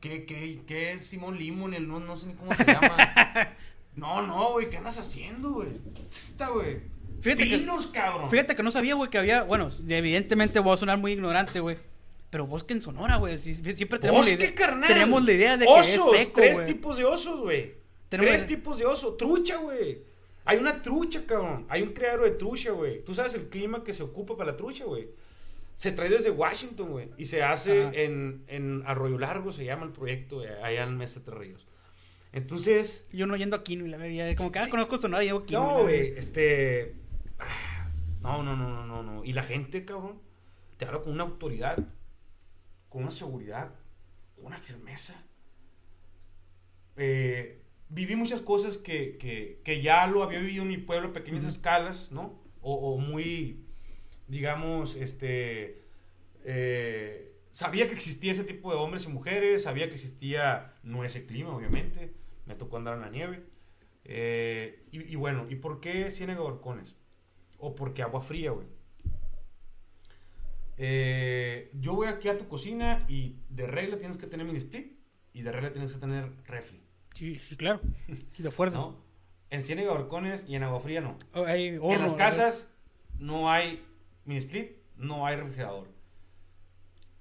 [SPEAKER 2] ¿Qué, qué, qué es Simón Limón? El, no, no sé ni cómo se llama. no, no, güey, ¿qué andas haciendo, güey? Está, güey.
[SPEAKER 1] Fíjate que-
[SPEAKER 2] cabrón.
[SPEAKER 1] Fíjate que no sabía, güey, que había. Bueno, evidentemente voy a sonar muy ignorante, güey. Pero bosque en Sonora, güey. sí- siempre tenemos la
[SPEAKER 2] Bosque,
[SPEAKER 1] idea.
[SPEAKER 2] carnal.
[SPEAKER 1] Tenemos la idea de
[SPEAKER 2] osos,
[SPEAKER 1] que es seco,
[SPEAKER 2] tres tipos de osos, güey. Tres tipos de oso. Trucha, güey. Hay una trucha, cabrón. Hay un criadero de trucha, güey. Tú sabes el clima que se ocupa para la trucha, güey. Se trae desde Washington, güey. Y se hace
[SPEAKER 1] Ajá.
[SPEAKER 2] en, en Arroyo Largo, se llama el proyecto, güey, allá en Mesa Tres Ríos. Entonces,
[SPEAKER 1] Yo no yendo a Quino y la vería. Como que ah, conozco Sonora y llevo Quino.
[SPEAKER 2] no, güey, este. No, no, no, no, no, no. Y la gente, cabrón, te habla con una autoridad, con una seguridad, con una firmeza. Eh, viví muchas cosas que, que, que ya lo había vivido en mi pueblo a pequeñas escalas, ¿no? O, o muy, digamos, este. eh, sabía que existía ese tipo de hombres y mujeres, sabía que existía no ese clima, obviamente. Me tocó andar en la nieve. Eh, y, y bueno, ¿y por qué Ciénaga de Horcones? O por qué agua fría, güey. Eh, yo voy aquí a tu cocina y de regla tienes que tener mini split y de regla tienes que tener refri.
[SPEAKER 1] Sí, sí, claro. Y de fuerza.
[SPEAKER 2] ¿no? En Ciénaga Horcones y en agua fría no.
[SPEAKER 1] Oh, hay
[SPEAKER 2] en las casas no hay mini split, no hay refrigerador.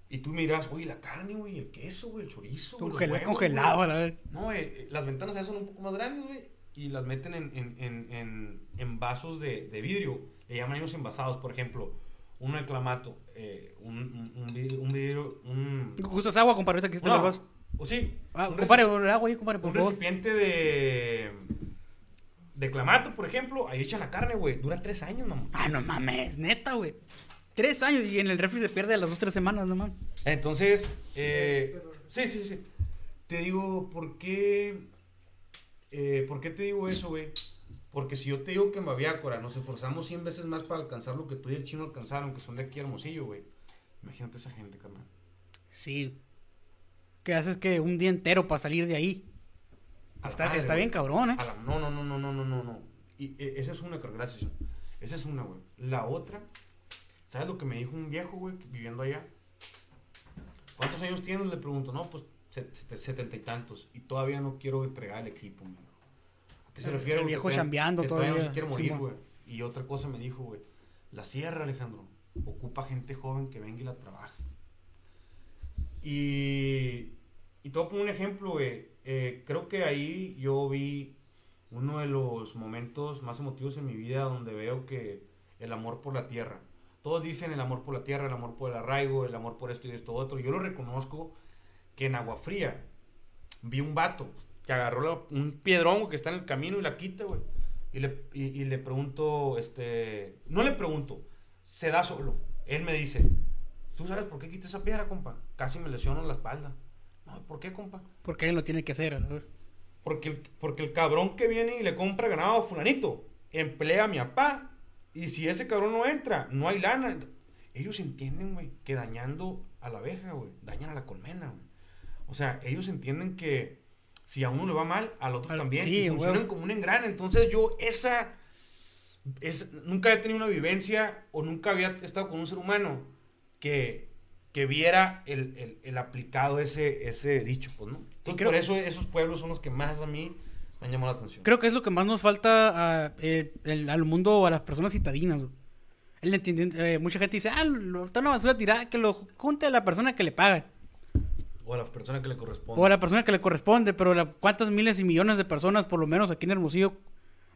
[SPEAKER 2] Y tú miras, oye, la carne, güey, el queso, güey, el chorizo.
[SPEAKER 1] congelado,
[SPEAKER 2] güey".
[SPEAKER 1] a la vez.
[SPEAKER 2] No, eh, eh, las ventanas allá son un poco más grandes, güey. Y las meten en, en, en, en, vasos de, de vidrio. Le llaman ellos envasados, por ejemplo. Uno de clamato, eh, un, un, un vidrio, un vidrio, un...
[SPEAKER 1] ¿Gustas agua, compadre? Ahorita que está
[SPEAKER 2] No,
[SPEAKER 1] el vaso.
[SPEAKER 2] o sí.
[SPEAKER 1] Ah,
[SPEAKER 2] un
[SPEAKER 1] compadre, el agua ahí, compadre, por
[SPEAKER 2] un
[SPEAKER 1] favor.
[SPEAKER 2] recipiente de... De clamato, por ejemplo. Ahí echan la carne, güey. Dura tres años, mamá.
[SPEAKER 1] Ah, no mames, neta, güey. Tres años y en el refri se pierde a las dos, tres semanas, no mames.
[SPEAKER 2] Entonces, eh, sí, sí, sí. Te digo, ¿por qué? Eh, ¿Por qué te digo eso, güey? Porque si yo te digo que en Baviácora nos esforzamos 100 veces más para alcanzar lo que tú y el chino alcanzaron, que son de aquí a Hermosillo, güey. Imagínate esa gente, carnal.
[SPEAKER 1] Sí. ¿Qué haces que un día entero para salir de ahí? Está,
[SPEAKER 2] madre,
[SPEAKER 1] está
[SPEAKER 2] güey.
[SPEAKER 1] bien cabrón, ¿eh?
[SPEAKER 2] La- no, no, no, no, no, no, no, no. Y eh, esa es una, gracias. Esa es una, güey. La otra, ¿sabes lo que me dijo un viejo, güey, viviendo allá? ¿Cuántos años tienes? Le pregunto, no, pues setenta y tantos. Y todavía no quiero entregar el equipo, me dijo. ¿A qué se
[SPEAKER 1] El-
[SPEAKER 2] refiere?
[SPEAKER 1] el viejo chambeando
[SPEAKER 2] todavía. no
[SPEAKER 1] todavía,
[SPEAKER 2] se quiere
[SPEAKER 1] sí,
[SPEAKER 2] morir,
[SPEAKER 1] mo.
[SPEAKER 2] güey. Y otra cosa me dijo, güey. La sierra, Alejandro, ocupa gente joven que venga y la trabaje. Y, y te voy a poner un ejemplo, güey. Eh, creo que ahí yo vi uno de los momentos más emotivos en mi vida donde veo que el amor por la tierra. Todos dicen el amor por la tierra, el amor por el arraigo, el amor por esto y esto otro. Yo lo reconozco que en Agua Fría vi un vato que agarró la- un piedrón que está en el camino y la quita, güey. Y le, y, y le pregunto, este... No le pregunto, se da solo. Él me dice, ¿tú sabes por qué quité esa piedra, compa? Casi me lesiono la espalda. No, ¿por qué, compa?
[SPEAKER 1] Porque él lo tiene que hacer. ¿no?
[SPEAKER 2] Porque el, porque el cabrón que viene y le compra ganado a fulanito emplea a mi papá. Y si ese cabrón no entra, no hay lana. Ellos entienden, güey, que dañando a la abeja, güey, dañan a la colmena, güey. O sea, ellos entienden que si a uno le va mal, al otro
[SPEAKER 1] Al-
[SPEAKER 2] también.
[SPEAKER 1] sí,
[SPEAKER 2] y funcionan
[SPEAKER 1] huevo.
[SPEAKER 2] como un engrane. Entonces yo esa... es- nunca he tenido una vivencia o nunca había estado con un ser humano que, que viera el, el- el aplicado ese, ese dicho, pues, ¿no? Entonces,
[SPEAKER 1] creo-
[SPEAKER 2] por eso esos pueblos son los que más a mí me han llamado la atención.
[SPEAKER 1] Creo que es lo que más nos falta a, eh, el- al mundo o a las personas citadinas. El eh, mucha gente dice, ah, lo está en la basura tirada, que lo junte a la persona que le paga.
[SPEAKER 2] O a la persona que le corresponde.
[SPEAKER 1] O a la persona que le corresponde, pero la- cuántas miles y millones de personas, por lo menos aquí en Hermosillo,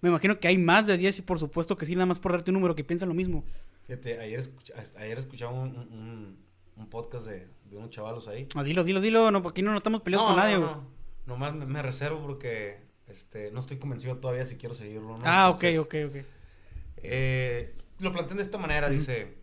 [SPEAKER 1] me imagino que hay más de 10 y por supuesto que sí, nada más por darte un número que piensan lo mismo.
[SPEAKER 2] Fíjate, ayer, escucha- ayer escuchaba un, un- un- un podcast de, de unos chavalos ahí.
[SPEAKER 1] Ah, dilo, dilo, dilo, no, aquí no nos estamos peleados con nadie, güey.
[SPEAKER 2] no. Nomás me, me reservo porque este, no estoy convencido todavía si quiero seguirlo. ¿no?
[SPEAKER 1] Ah, ok,
[SPEAKER 2] Entonces,
[SPEAKER 1] ok, ok.
[SPEAKER 2] Eh, lo plantean de esta manera, dice.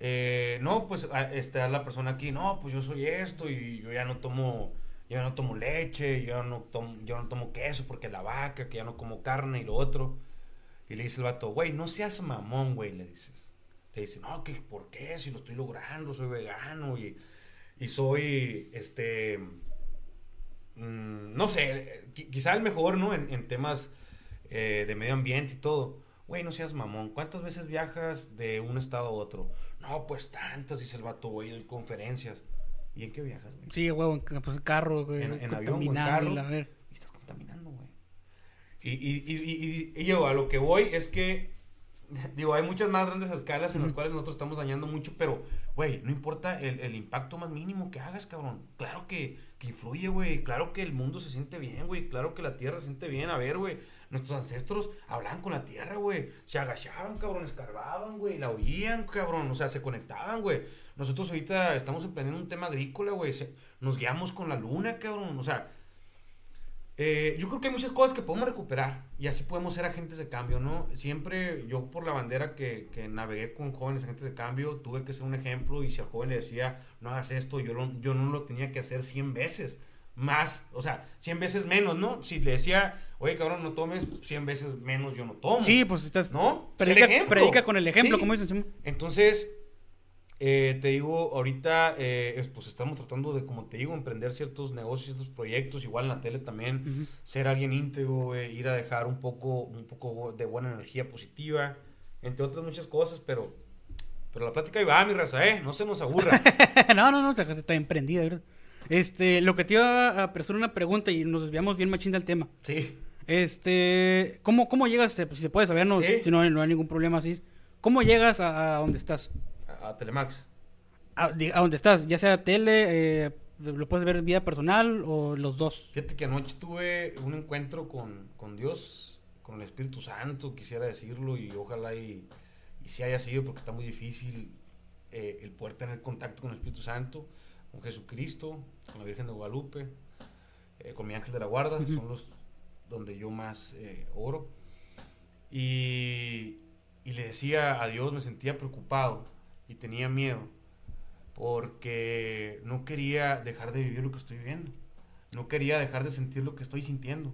[SPEAKER 2] Eh, no, pues este, a la persona aquí, no, pues yo soy esto y yo ya no tomo, yo no tomo leche, yo no tomo, yo no tomo queso porque la vaca, que ya no como carne y lo otro. Y le dice el vato, güey, no seas mamón, güey, le dices. Le dice, no, que ¿por qué? Si lo estoy logrando, soy vegano y, y soy, este, mm, no sé, qui- quizá el mejor, ¿no? En, en temas eh, de medio ambiente y todo. Güey, no seas mamón. ¿Cuántas veces viajas de un estado a otro? No, pues tantas, dice el vato, güey, doy conferencias. ¿Y en qué viajas, güey?
[SPEAKER 1] Sí, huevo, en, pues, en carro, güey,
[SPEAKER 2] En, en avión en carro.
[SPEAKER 1] y la ver-
[SPEAKER 2] Y estás contaminando, güey. Y, y, y, y- y- y yo a lo que voy es que, digo, hay muchas más grandes escalas en las cuales nosotros estamos dañando mucho, pero, güey, no importa el, el impacto más mínimo que hagas, cabrón. Claro que, que influye, güey. Claro que el mundo se siente bien, güey. Claro que la tierra se siente bien. A ver, güey, nuestros ancestros hablaban con la tierra, güey. Se agachaban, cabrón, escarbaban, güey. La oían, cabrón. O sea, se conectaban, güey. Nosotros ahorita estamos emprendiendo un tema agrícola, güey. Nos guiamos con la luna, cabrón. O sea, eh, yo creo que hay muchas cosas que podemos recuperar y así podemos ser agentes de cambio, ¿no? Siempre yo por la bandera que, que navegué con jóvenes agentes de cambio, tuve que ser un ejemplo y si al joven le decía, no hagas esto, yo, lo- yo no lo tenía que hacer 100 veces más, o sea, 100 veces menos, ¿no? Si le decía, oye cabrón, no tomes, 100 veces menos yo no tomo.
[SPEAKER 1] Sí, pues estás...
[SPEAKER 2] ¿No?
[SPEAKER 1] Predica, con el ejemplo,
[SPEAKER 2] Sí.
[SPEAKER 1] como dicen.
[SPEAKER 2] Entonces, Eh, te digo, ahorita, eh, es- pues estamos tratando de, como te digo, emprender ciertos negocios, ciertos proyectos, igual en la tele también, ser alguien íntegro, ir a dejar un poco, un poco de buena energía positiva, entre otras muchas cosas, pero, pero la plática ahí va, mi raza, ¿eh? No se nos aburra.
[SPEAKER 1] no, no, no, se- está emprendida, ¿verdad? Este, lo que te iba a hacer una pregunta y nos desviamos bien machín del tema.
[SPEAKER 2] sí.
[SPEAKER 1] Este, ¿cómo, cómo llegas, eh, pues, si se puede saber, no,
[SPEAKER 2] Sí.
[SPEAKER 1] si no, hay- no hay ningún problema así, ¿cómo llegas a, a donde estás?
[SPEAKER 2] A, a Telemax.
[SPEAKER 1] A, a donde estás, ya sea tele, eh, lo puedes ver en vida personal o los dos.
[SPEAKER 2] Fíjate que anoche tuve un encuentro con, con Dios, con el Espíritu Santo, quisiera decirlo, y ojalá y, y si haya sido, porque está muy difícil eh, el poder tener contacto con el Espíritu Santo, con Jesucristo, con la Virgen de Guadalupe, eh, con mi ángel de la guarda, son los donde yo más eh, oro. Y, y le decía a Dios, me sentía preocupado y tenía miedo, porque no quería dejar de vivir lo que estoy viviendo. No quería dejar de sentir lo que estoy sintiendo.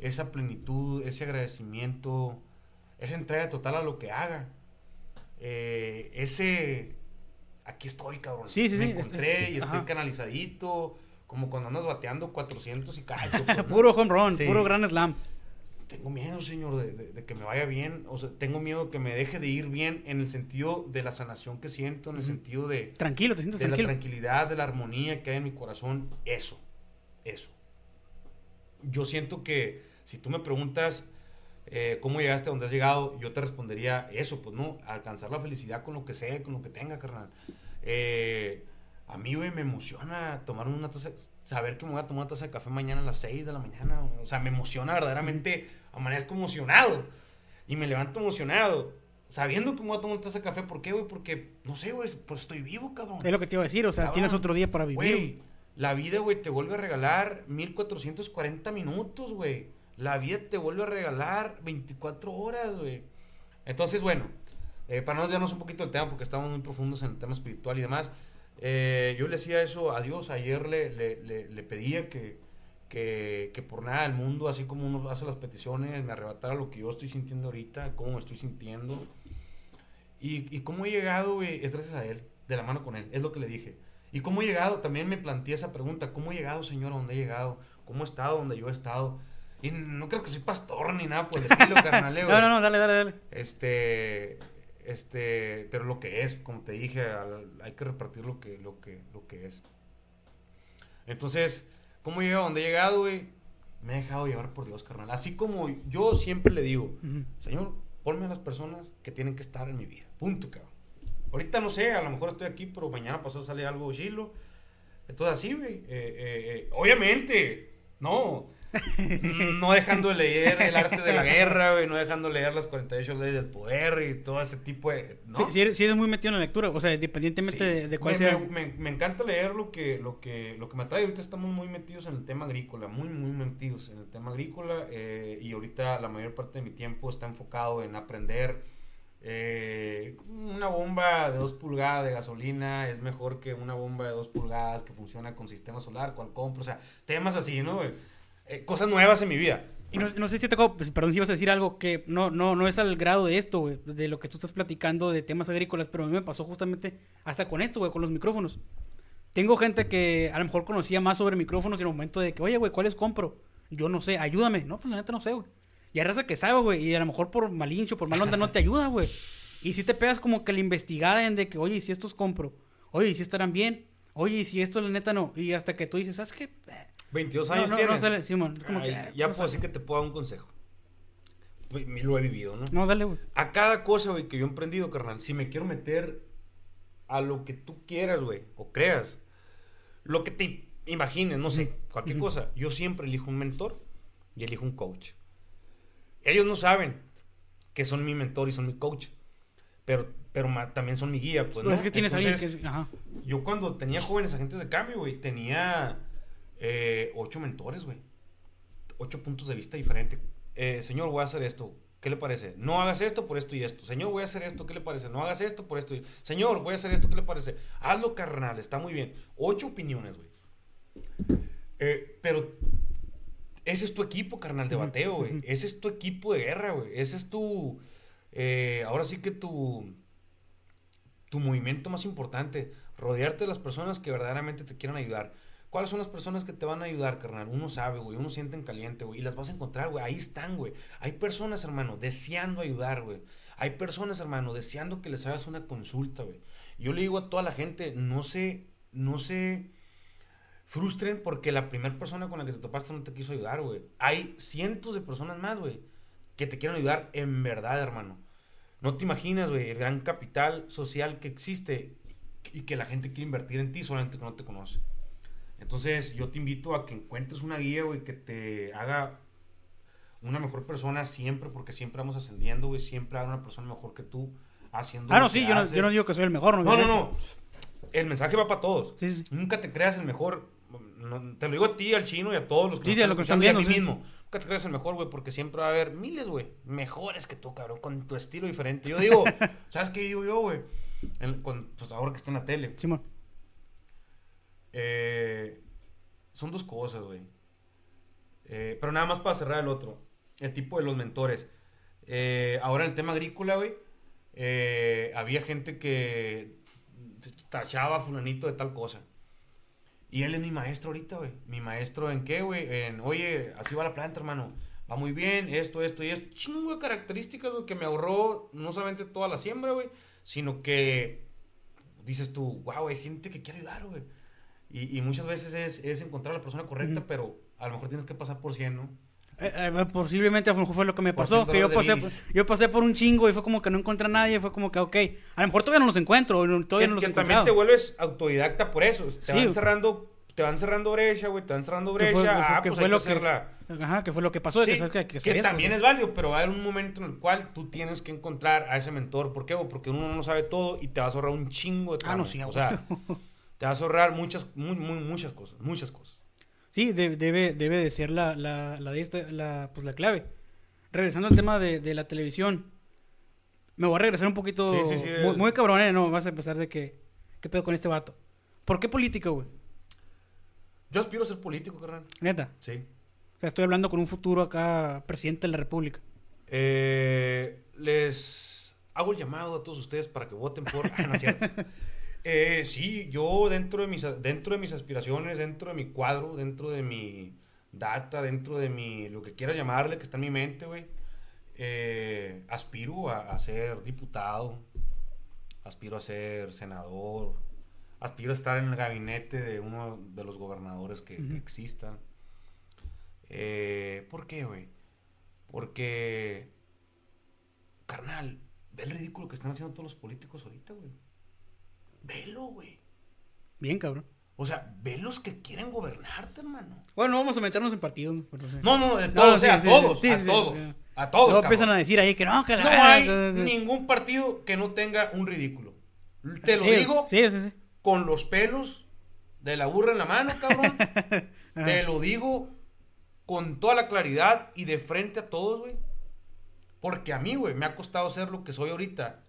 [SPEAKER 2] Esa plenitud, ese agradecimiento, esa entrega total a lo que haga. Eh, ese... Aquí estoy, cabrón.
[SPEAKER 1] Sí, sí,
[SPEAKER 2] Me
[SPEAKER 1] sí,
[SPEAKER 2] encontré y estoy
[SPEAKER 1] ajá.
[SPEAKER 2] canalizadito. Como cuando andas bateando 400 y cacho. pues.
[SPEAKER 1] Puro home run,
[SPEAKER 2] Sí.
[SPEAKER 1] puro gran slam.
[SPEAKER 2] Tengo miedo, señor, de, de- de que me vaya bien. O sea, tengo miedo que me deje de ir bien en el sentido de la sanación que siento, en el
[SPEAKER 1] Ujú.
[SPEAKER 2] sentido de,
[SPEAKER 1] Tranquilo, te sientes
[SPEAKER 2] de la
[SPEAKER 1] tranquilo.
[SPEAKER 2] tranquilidad, de la armonía que hay en mi corazón. Eso, eso. Yo siento que si tú me preguntas eh, cómo llegaste a donde has llegado, yo te respondería eso, pues no, alcanzar la felicidad con lo que sea, con lo que tenga, carnal. Eh, a mí, güey, me emociona tomar una taza, saber que me voy a tomar una taza de café mañana a las 6 de la mañana. O sea, me emociona verdaderamente, amanezco emocionado. Y me levanto emocionado, sabiendo que me voy a tomar una taza de café. ¿Por qué, güey? Porque, no sé, güey, pues estoy vivo, cabrón.
[SPEAKER 1] Es lo que te iba a decir, o sea,
[SPEAKER 2] Cabrón,
[SPEAKER 1] tienes otro día para vivir.
[SPEAKER 2] Güey, la vida, güey, te vuelve a regalar 1440 minutos, güey. La vida te vuelve a regalar 24 horas, güey. Entonces, bueno, eh, para no desviarnos un poquito del tema, porque estamos muy profundos en el tema espiritual y demás, eh, yo le decía eso a Dios. Ayer le, le, le, pedía que, que, que por nada del mundo, así como uno hace las peticiones, me arrebatara lo que yo estoy sintiendo ahorita, cómo me estoy sintiendo. Y, y cómo he llegado, güey, es gracias a Él, de la mano con Él, es lo que le dije. Y cómo he llegado, también me planteé esa pregunta, ¿cómo he llegado, Señor, a donde he llegado? ¿Cómo he estado donde yo he estado? Y no creo que soy pastor ni nada por el estilo, carnal, eh,
[SPEAKER 1] No, no, no, dale, dale, dale.
[SPEAKER 2] Este, este, pero lo que es, como te dije, al- hay que repartir lo que, lo que, lo que es. Entonces, ¿cómo llegado a donde he llegado, güey? Me he dejado llevar por Dios, carnal. Así como yo siempre le digo. Señor, ponme a las personas que tienen que estar en mi vida. Punto, cabrón. Ahorita no sé, a lo mejor estoy aquí, pero mañana pasado sale algo chilo. Entonces así, güey. Eh, eh, eh, obviamente, no. no dejando de leer el arte de la guerra, güey. No dejando de leer las 48 leyes del poder y todo ese tipo de... ¿no?
[SPEAKER 1] Sí, sí eres, muy metido en la lectura, o sea, independientemente
[SPEAKER 2] Sí.
[SPEAKER 1] de, de cuál
[SPEAKER 2] me,
[SPEAKER 1] sea.
[SPEAKER 2] Me, me- me encanta leer lo que, lo, que, lo que me atrae. Ahorita estamos muy metidos en el tema agrícola, muy, muy metidos en el tema agrícola. eh, y ahorita la mayor parte de mi tiempo está enfocado en aprender. eh, una bomba de 2 pulgadas de gasolina es mejor que una bomba de 2 pulgadas que funciona con sistema solar, cual compro. O sea, temas así, ¿no? güey? Eh, cosas nuevas en mi vida.
[SPEAKER 1] Y no, sé si te acabo, pues, perdón si ibas a decir algo que no, no, no es al grado de esto, güey, de lo que tú estás platicando de temas agrícolas, pero a mí me pasó justamente hasta con esto, güey, con los micrófonos. Tengo gente que a lo mejor conocía más sobre micrófonos en el momento de que, oye, güey, ¿cuáles compro? Yo no sé, ayúdame. No, pues la neta no sé, güey. Y hay raza que sabe, güey, y a lo mejor por malincho, por mal onda no te ayuda, güey. Y si te pegas como que la investigada en de que, oye, ¿y si estos compro? Oye, ¿y si estarán bien? Oye, ¿y si esto la neta no? Y hasta que tú dices, ¿sabes qué? Eh,
[SPEAKER 2] 22
[SPEAKER 1] No,
[SPEAKER 2] años
[SPEAKER 1] no, no
[SPEAKER 2] tienes.
[SPEAKER 1] sale, Simón, es como
[SPEAKER 2] Ay,
[SPEAKER 1] que,
[SPEAKER 2] ya puedo decir que te puedo dar un consejo. Güey, Lo he vivido, ¿no?
[SPEAKER 1] No, dale, güey.
[SPEAKER 2] A cada cosa, güey, que yo he emprendido, carnal, si me quiero meter a lo que tú quieras, güey, o creas, lo que te imagines, no sé, cualquier cosa, yo siempre elijo un mentor y elijo un coach. Ellos no saben que son mi mentor y son mi coach, pero, pero también son mi guía, pues,
[SPEAKER 1] Pues
[SPEAKER 2] ¿no?
[SPEAKER 1] es que tienes a alguien
[SPEAKER 2] Entonces,
[SPEAKER 1] que es... Ajá.
[SPEAKER 2] yo cuando tenía jóvenes agentes de cambio, güey, tenía eh, ocho mentores, güey. Ocho puntos de vista diferentes. Eh, señor, voy a hacer esto. ¿Qué le parece? No hagas esto por esto y esto. Señor, voy a hacer esto. ¿Qué le parece? No hagas esto por esto y... Señor, voy a hacer esto. ¿Qué le parece? Hazlo, carnal. Está muy bien. Ocho opiniones, güey. Eh, pero ese es tu equipo, carnal, de bateo, güey. Ese es tu equipo de guerra, güey. Ese es tu... eh, ahora sí que tu tu movimiento más importante, rodearte de las personas que verdaderamente te quieran ayudar. ¿Cuáles son las personas que te van a ayudar, carnal? Uno sabe, güey, uno siente en caliente, güey, y las vas a encontrar, güey, ahí están, güey. Hay personas, hermano, deseando ayudar, güey. Hay personas, hermano, deseando que les hagas una consulta, güey. Yo le digo a toda la gente, no se, no se frustren porque la primera persona con la que te topaste no te quiso ayudar, güey. Hay cientos de personas más, güey, que te quieren ayudar en verdad, hermano. No te imaginas, güey, el gran capital social que existe y que la gente quiere invertir en ti solamente que no te conoce. Entonces, yo te invito a que encuentres una guía, güey, que te haga una mejor persona siempre, porque siempre vamos ascendiendo, güey. Siempre haga una persona mejor que tú haciendo.
[SPEAKER 1] Ah,
[SPEAKER 2] lo
[SPEAKER 1] no, sí, yo no, yo no digo que soy el mejor.
[SPEAKER 2] No, no, no. El mensaje va para todos.
[SPEAKER 1] Sí, sí.
[SPEAKER 2] Nunca te creas el mejor. No, te lo digo a ti, al chino y a todos los que
[SPEAKER 1] Sí,
[SPEAKER 2] están
[SPEAKER 1] los que están
[SPEAKER 2] y a mí
[SPEAKER 1] viendo,
[SPEAKER 2] mismo. Nunca te creas el mejor, güey, porque siempre va a haber miles, güey, mejores que tú, cabrón, con tu estilo diferente. Yo digo, ¿sabes qué digo yo, güey? Pues ahora que está en la tele.
[SPEAKER 1] Simón.
[SPEAKER 2] Eh, son dos cosas, güey. Eh, pero nada más para cerrar el otro. El tipo de los mentores. Eh, ahora en el tema agrícola, güey. eh, había gente que tachaba a fulanito de tal cosa. Y él es mi maestro ahorita, güey. Mi maestro en qué, güey? En, oye, así va la planta, hermano. Va muy bien, esto, esto y esto. Chingo de características, güey, que me ahorró no solamente toda la siembra, güey, sino que dices tú, wow, hay gente que quiere ayudar, güey. Y, y muchas veces es, es encontrar a la persona correcta,
[SPEAKER 1] Ujú.
[SPEAKER 2] pero a lo mejor tienes que pasar por 100, ¿no?
[SPEAKER 1] Eh, eh, posiblemente a lo mejor fue lo que me pasó, que yo pasé, yo pasé por un chingo y fue como que no encontré a nadie, fue como que, ok, a lo mejor todavía no los encuentro, todavía
[SPEAKER 2] que
[SPEAKER 1] no los
[SPEAKER 2] que también te vuelves autodidacta por eso. Te
[SPEAKER 1] Sí.
[SPEAKER 2] van cerrando, te van cerrando brecha, güey, te van cerrando brecha.
[SPEAKER 1] fue-
[SPEAKER 2] ah,
[SPEAKER 1] que
[SPEAKER 2] pues
[SPEAKER 1] fue
[SPEAKER 2] hay
[SPEAKER 1] lo
[SPEAKER 2] que hacerla.
[SPEAKER 1] Ajá, que fue lo que pasó.
[SPEAKER 2] Sí,
[SPEAKER 1] que, que, que
[SPEAKER 2] también
[SPEAKER 1] güey.
[SPEAKER 2] es válido, pero va a haber un momento en el cual tú tienes que encontrar a ese mentor. ¿Por qué? güey? Porque uno no sabe todo y te vas a ahorrar un chingo de
[SPEAKER 1] Ah, no,
[SPEAKER 2] trabajo.
[SPEAKER 1] sí,
[SPEAKER 2] O sea, te vas a ahorrar muchas, muy, muy, muchas cosas, muchas cosas.
[SPEAKER 1] Sí, de- debe, debe de ser la, la, la, pues la clave. Regresando al tema de, de la televisión. Me voy a regresar un poquito.
[SPEAKER 2] Sí, sí, sí,
[SPEAKER 1] muy, muy cabrón, ¿eh? No, vas a empezar de que. ¿Qué pedo con este vato? ¿Por qué política, güey?
[SPEAKER 2] Yo aspiro a ser político, carnal.
[SPEAKER 1] Neta.
[SPEAKER 2] Sí.
[SPEAKER 1] O sea, estoy hablando con un futuro acá presidente de la República.
[SPEAKER 2] Eh, les hago el llamado a todos ustedes para que voten por... Ah, no es cierto. Eh, sí, yo dentro de, mis, dentro de mis aspiraciones, dentro de mi cuadro, dentro de mi data, dentro de mi... Lo que quieras llamarle, que está en mi mente, güey. eh, aspiro a, a ser diputado, aspiro a ser senador, aspiro a estar en el gabinete de uno de los gobernadores que, existan. Eh, ¿Por qué, güey? Porque, carnal, ve el ridículo que están haciendo todos los políticos ahorita, güey. Velo, güey.
[SPEAKER 1] Bien, cabrón.
[SPEAKER 2] O sea, ve los que quieren gobernarte, hermano.
[SPEAKER 1] Bueno, no vamos a meternos en partidos. ¿no?
[SPEAKER 2] No, no, de todos, o sea,
[SPEAKER 1] sí,
[SPEAKER 2] a todos,
[SPEAKER 1] sí,
[SPEAKER 2] a todos, a todos.
[SPEAKER 1] Luego empiezan a decir ahí que no, que la
[SPEAKER 2] No hay ningún partido que no tenga un ridículo. Te lo digo
[SPEAKER 1] Sí, sí, sí.
[SPEAKER 2] con los pelos de la burra en la mano, cabrón. Te lo digo con toda la claridad y de frente a todos, güey. Porque a mí, güey, me ha costado ser lo que soy ahorita.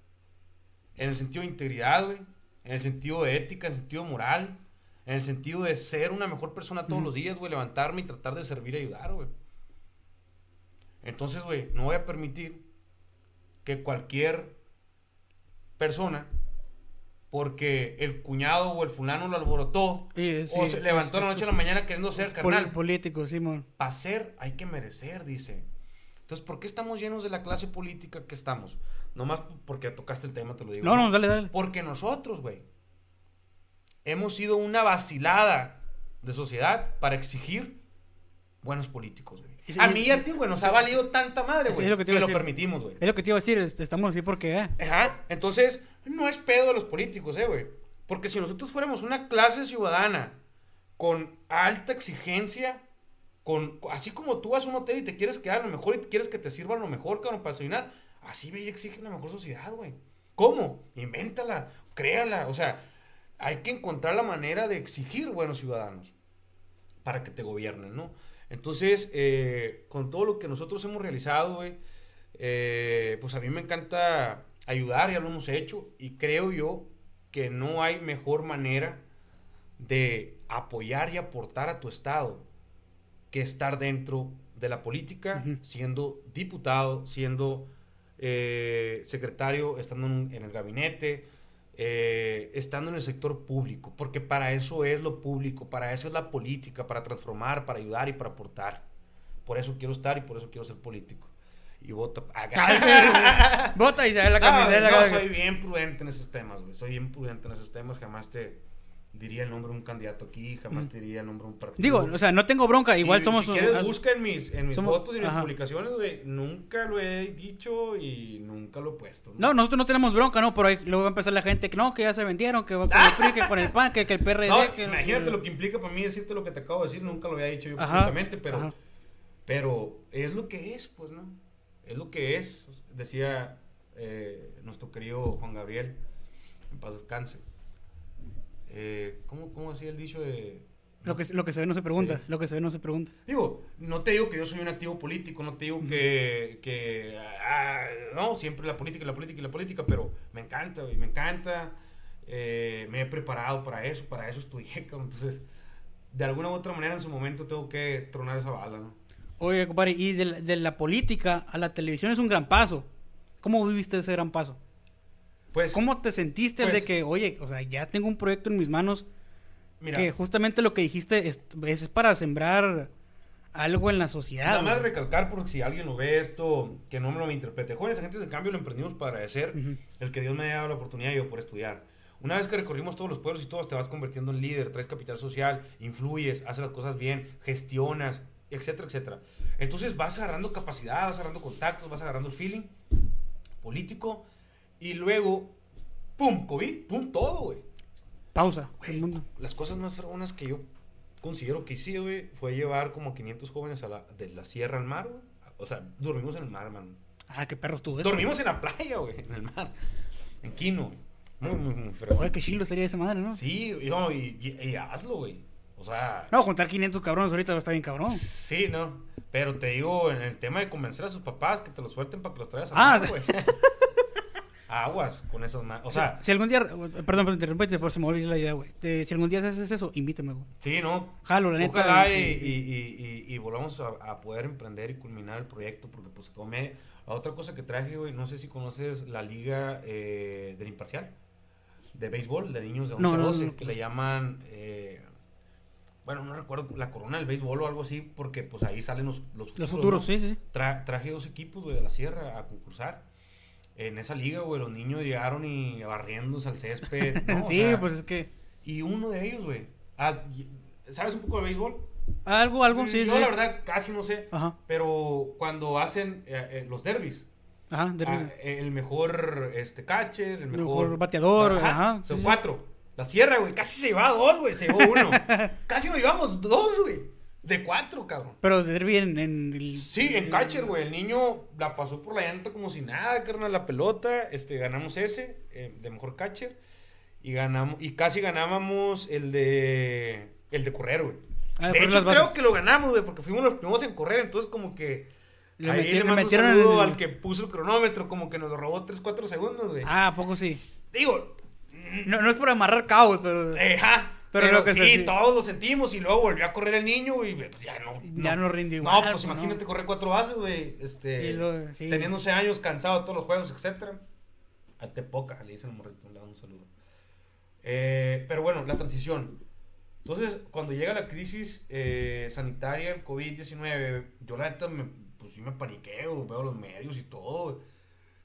[SPEAKER 2] En el sentido de integridad, güey. En el sentido de ética, en el sentido moral. En el sentido de ser una mejor persona todos los días, güey. Levantarme y tratar de servir y ayudar, güey. Entonces, güey, no voy a permitir que cualquier persona, porque el cuñado o el fulano lo alborotó,
[SPEAKER 1] Sí, sí,
[SPEAKER 2] o se levantó
[SPEAKER 1] es-
[SPEAKER 2] la
[SPEAKER 1] es-
[SPEAKER 2] noche a la mañana queriendo ser
[SPEAKER 1] Es
[SPEAKER 2] carnal.
[SPEAKER 1] político, Simón.
[SPEAKER 2] Para ser hay que merecer, dice. Entonces, ¿por qué estamos llenos de la clase política que estamos? Nomás porque tocaste el tema, te lo digo.
[SPEAKER 1] No, no, dale, dale.
[SPEAKER 2] Porque nosotros, güey, hemos sido una vacilada de sociedad para exigir buenos políticos, güey.
[SPEAKER 1] Sí,
[SPEAKER 2] A mí y a ti, güey, nos
[SPEAKER 1] sí,
[SPEAKER 2] ha valido tanta madre, güey,
[SPEAKER 1] es lo que
[SPEAKER 2] que,
[SPEAKER 1] te iba a
[SPEAKER 2] lo permitimos, güey.
[SPEAKER 1] Es lo que te iba a decir, es- estamos así porque... eh,
[SPEAKER 2] Ajá, entonces, no es pedo de los políticos, eh, güey. Porque si nosotros fuéramos una clase ciudadana con alta exigencia, con así como tú vas a un hotel y te quieres quedar a lo mejor y te quieres que te sirvan lo mejor, cabrón, para desayunar, así ve y exige una mejor sociedad, güey. ¿Cómo? Invéntala, créala, o sea, hay que encontrar la manera de exigir buenos ciudadanos para que te gobiernen, ¿no? Entonces, eh, con todo lo que nosotros hemos realizado, güey, eh, pues a mí me encanta ayudar, ya lo hemos hecho, y creo yo que no hay mejor manera de apoyar y aportar a tu estado que estar dentro de la política, siendo diputado, siendo eh, secretario, estando en, el gabinete, eh, estando en el sector público, porque para eso es lo público, para eso es la política, para transformar, para ayudar y para aportar. Por eso quiero estar y por eso quiero ser político. Y vota.
[SPEAKER 1] Bota y se la
[SPEAKER 2] No,
[SPEAKER 1] camiseta. acá.
[SPEAKER 2] soy bien prudente en esos temas, güey. Soy bien prudente en esos temas. Jamás te diría el nombre de un candidato aquí, jamás te diría el nombre de un partido.
[SPEAKER 1] Digo, o sea, no tengo bronca, igual
[SPEAKER 2] Y
[SPEAKER 1] somos...
[SPEAKER 2] Si quieres,
[SPEAKER 1] un-
[SPEAKER 2] busca en mis, en mis
[SPEAKER 1] somos-
[SPEAKER 2] fotos y en mis
[SPEAKER 1] ajá.
[SPEAKER 2] publicaciones, güey. Nunca lo he dicho y nunca lo he puesto.
[SPEAKER 1] No, nosotros no tenemos bronca, ¿no? Pero ahí luego va a empezar la gente que no, que ya se vendieron, que va con el PRI, que con el PAN, que, que el PRD,
[SPEAKER 2] No,
[SPEAKER 1] que...
[SPEAKER 2] imagínate lo que implica para mí decirte lo que te acabo de decir. Nunca lo había dicho yo
[SPEAKER 1] Ajá,
[SPEAKER 2] públicamente, pero,
[SPEAKER 1] ajá.
[SPEAKER 2] pero es lo que es, pues, ¿no? Es lo que es. Decía eh, nuestro querido Juan Gabriel, en paz descanse. Eh, ¿cómo, ¿Cómo decía el dicho de...?
[SPEAKER 1] Lo que, lo que se ve no se pregunta,
[SPEAKER 2] Sí.
[SPEAKER 1] lo que se ve no se pregunta.
[SPEAKER 2] Digo, no te digo que yo soy un activo político, no te digo que, que ah, no, siempre la política, la política y la política, pero me encanta, me encanta, eh, me he preparado para eso, para eso estudié, entonces, de alguna u otra manera en su momento tengo que tronar esa bala, ¿no?
[SPEAKER 1] Oye, compadre, y de la, de la política a la televisión es un gran paso. ¿Cómo viviste ese gran paso?
[SPEAKER 2] Pues,
[SPEAKER 1] ¿Cómo te sentiste el
[SPEAKER 2] pues-
[SPEAKER 1] de que, oye, o sea, ya tengo un proyecto en mis manos
[SPEAKER 2] mira,
[SPEAKER 1] que justamente lo que dijiste es, es para sembrar algo en la sociedad?
[SPEAKER 2] nada más recalcar, porque si alguien lo ve esto, que no me lo interprete, jóvenes agentes, en cambio, lo emprendimos para agradecer
[SPEAKER 1] Ujú.
[SPEAKER 2] el que Dios me haya dado la oportunidad yo por estudiar. Una vez que recorrimos todos los pueblos y todos, te vas convirtiendo en líder, traes capital social, influyes, haces las cosas bien, gestionas, etcétera, etcétera. Entonces vas agarrando capacidad, vas agarrando contactos, vas agarrando el feeling político y luego, ¡pum! COVID, ¡pum! Todo, güey.
[SPEAKER 1] Pausa.
[SPEAKER 2] Güey,
[SPEAKER 1] el mundo.
[SPEAKER 2] Las cosas más fregonas que yo considero que hice, güey, fue llevar como 500 jóvenes a la, de la sierra al mar, güey. O sea, dormimos en el mar, man.
[SPEAKER 1] Ah, qué perros tú eso.
[SPEAKER 2] Dormimos en la playa, güey, en el mar. En Quino, güey. Muy, muy, muy fregón.
[SPEAKER 1] Oye, qué chilo sería esa madre, ¿no?
[SPEAKER 2] Sí, no, y, y- y hazlo, güey. O sea,
[SPEAKER 1] No, juntar 500 cabrones ahorita está bien cabrón.
[SPEAKER 2] sí, ¿no? Pero te digo, en el tema de convencer a sus papás que te lo suelten para que los traigas al
[SPEAKER 1] Ah,
[SPEAKER 2] güey. Aguas con esas ma- O sea,
[SPEAKER 1] si, si algún día, perdón, perdón, te interrumpí, por se me olvidó la idea, güey. Si algún día haces eso, invítame, güey.
[SPEAKER 2] sí, ¿no?
[SPEAKER 1] Jalo, la neta.
[SPEAKER 2] Ojalá y,
[SPEAKER 1] y-
[SPEAKER 2] y- volvamos a, a poder emprender y culminar el proyecto, porque pues come... La otra cosa que traje, güey, no sé si conoces la liga eh, del imparcial, de béisbol, de niños de 11
[SPEAKER 1] No,
[SPEAKER 2] a
[SPEAKER 1] no,
[SPEAKER 2] 12,
[SPEAKER 1] no,
[SPEAKER 2] que
[SPEAKER 1] pues.
[SPEAKER 2] le llaman, eh, bueno, no recuerdo, la corona del béisbol o algo así, porque pues ahí salen los, los futuros.
[SPEAKER 1] Los futuros,
[SPEAKER 2] ¿no?
[SPEAKER 1] sí, sí.
[SPEAKER 2] Tra- traje dos equipos, güey, de la sierra a concursar. En esa liga, güey, los niños llegaron y barriéndose al césped. ¿no? O
[SPEAKER 1] sí,
[SPEAKER 2] sea,
[SPEAKER 1] pues es que.
[SPEAKER 2] Y uno de ellos, güey, ah, ¿sabes un poco de béisbol?
[SPEAKER 1] Algo, algo, sí,
[SPEAKER 2] Yo
[SPEAKER 1] sí.
[SPEAKER 2] la verdad casi no sé,
[SPEAKER 1] Ajá,
[SPEAKER 2] pero cuando hacen eh, eh, los derbis,
[SPEAKER 1] ajá, de
[SPEAKER 2] ah, el mejor este catcher, el mejor,
[SPEAKER 1] mejor bateador, ajá,
[SPEAKER 2] son
[SPEAKER 1] sí, sí.
[SPEAKER 2] cuatro. La sierra, güey, casi se llevaba dos, güey, se llevó uno. casi nos llevamos dos, güey, de cuatro, cabrón.
[SPEAKER 1] Pero de derby en, en el.
[SPEAKER 2] Sí, en catcher, güey. El niño la pasó por la llanta como si nada, carnal, la pelota. Este, ganamos ese, eh, de mejor catcher. Y ganamos, y casi ganábamos el de el de correr, güey.
[SPEAKER 1] Ah, de
[SPEAKER 2] hecho, creo que lo ganamos, güey, porque fuimos los primeros en correr, entonces como que
[SPEAKER 1] Le
[SPEAKER 2] ahí
[SPEAKER 1] meti-
[SPEAKER 2] le mando un
[SPEAKER 1] metieron
[SPEAKER 2] saludo
[SPEAKER 1] el-
[SPEAKER 2] al que puso el cronómetro, como que nos robó 3, 4 segundos, güey.
[SPEAKER 1] Ah, ¿a poco sí?
[SPEAKER 2] Digo,
[SPEAKER 1] No, no es por amarrar caos, pero.
[SPEAKER 2] eh, ajá,
[SPEAKER 1] Pero
[SPEAKER 2] pero,
[SPEAKER 1] lo que
[SPEAKER 2] sí,
[SPEAKER 1] se-
[SPEAKER 2] todos lo sentimos y luego volvió a correr el niño y pues, ya no.
[SPEAKER 1] Ya no rinde igual,
[SPEAKER 2] No, pues
[SPEAKER 1] pues,
[SPEAKER 2] imagínate
[SPEAKER 1] no.
[SPEAKER 2] correr cuatro bases, güey. Este,
[SPEAKER 1] Y lo- sí.
[SPEAKER 2] teniendo 11 años, cansado de todos los juegos, etcétera. Al Tepoca, le dicen el morrito, le damos un saludo. Eh, pero bueno, la transición. Entonces, cuando llega la crisis eh, sanitaria, el COVID-19, yo la neta, me, pues sí me paniqueo, veo los medios y todo.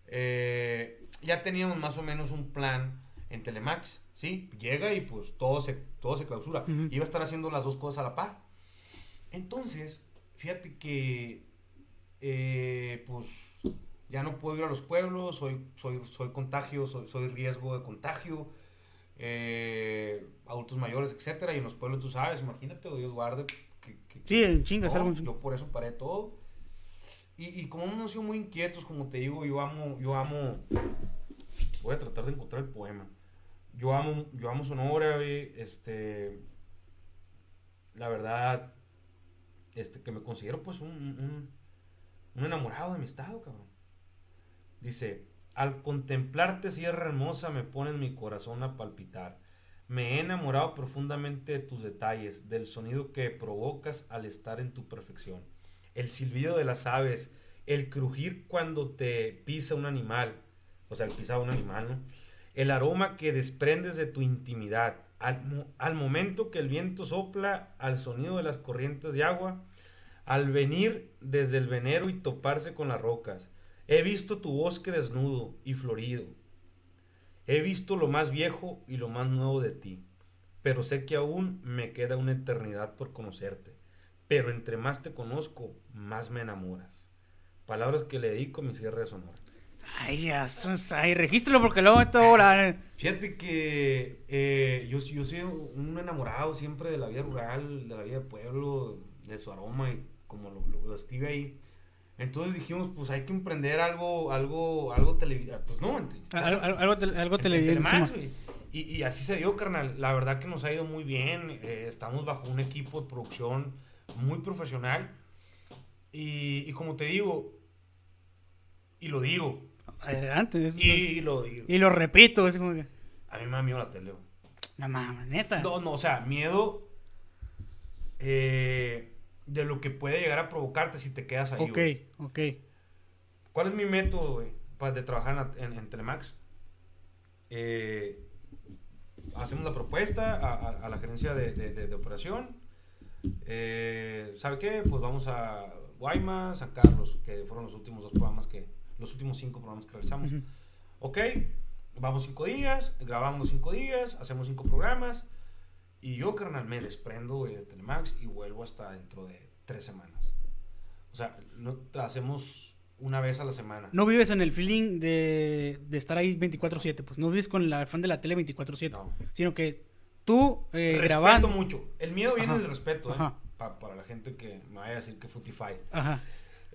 [SPEAKER 2] Eh, ya teníamos más o menos un plan en Telemax, ¿sí? Llega y pues todo se, todo se clausura.
[SPEAKER 1] Ujú.
[SPEAKER 2] Iba a estar haciendo las dos cosas a la par. Entonces, fíjate que, eh, pues, ya no puedo ir a los pueblos, soy, soy, soy contagio, soy, soy riesgo de contagio, eh, adultos mayores, etcétera, y en los pueblos tú sabes, imagínate, Dios guarde. Que, que-
[SPEAKER 1] Sí, en chingas,
[SPEAKER 2] no,
[SPEAKER 1] algo.
[SPEAKER 2] Yo por eso paré todo. Y, y como hemos sido muy inquietos, como te digo, yo amo, yo amo, voy a tratar de encontrar el poema. Yo amo, yo amo Sonora, este, la verdad, este, que me considero pues un, un, un enamorado de mi estado, cabrón. Dice, al contemplarte sierra hermosa me pones mi corazón a palpitar. Me he enamorado profundamente de tus detalles, del sonido que provocas al estar en tu perfección. El silbido de las aves, el crujir cuando te pisa un animal, o sea, el pisado un animal, ¿no? El aroma que desprendes de tu intimidad, al, mo- al momento que el viento sopla, al sonido de las corrientes de agua, al venir desde el venero y toparse con las rocas. He visto tu bosque desnudo y florido. He visto lo más viejo y lo más nuevo de ti, pero sé que aún me queda una eternidad por conocerte. Pero entre más te conozco, más me enamoras. Palabras que le dedico a mi cierre de sonora.
[SPEAKER 1] Ay, ya, ay, regístralo porque luego esto ahora.
[SPEAKER 2] Fíjate que eh, yo, yo soy un enamorado siempre de la vida rural, de la vida de pueblo, de su aroma y como lo, lo, lo escribe ahí. Entonces dijimos, pues hay que emprender algo, algo, algo televisivo. Pues no, ent-
[SPEAKER 1] Al- al- Algo, tele- algo televisivo.
[SPEAKER 2] Y, y así se dio, carnal. La verdad que nos ha ido muy bien. eh, estamos bajo un equipo de producción muy profesional. Y, y como te digo, y lo digo,
[SPEAKER 1] Adelante. eso-
[SPEAKER 2] y, lo digo.
[SPEAKER 1] y lo repito, es como que.
[SPEAKER 2] A mí me da miedo la tele.
[SPEAKER 1] No mames, neta.
[SPEAKER 2] No, no, o sea, miedo eh, de lo que puede llegar a provocarte si te quedas ahí.
[SPEAKER 1] ok, ok.
[SPEAKER 2] ¿Cuál es mi método, güey, para de trabajar en, en- en Telemax? Eh, hacemos la propuesta a, a- a la gerencia de, de- de- de operación. Eh, ¿Sabe qué? Pues vamos a Guaymas, San Carlos, que fueron los últimos dos programas que, los últimos cinco programas que realizamos.
[SPEAKER 1] Ujú.
[SPEAKER 2] Ok, vamos cinco días, grabamos cinco días, hacemos cinco programas. Y yo, carnal, me desprendo de Telemax y vuelvo hasta dentro de tres semanas. O sea, no, hacemos una vez a la semana.
[SPEAKER 1] No vives en el feeling de, de estar ahí 24-7, pues no vives con la fan de la tele 24-7,
[SPEAKER 2] No.
[SPEAKER 1] sino que tú eh,
[SPEAKER 2] respeto
[SPEAKER 1] grabando.
[SPEAKER 2] mucho. El miedo viene del respeto, ¿eh? Pa- para la gente que me vaya a decir que Futify.
[SPEAKER 1] Ajá.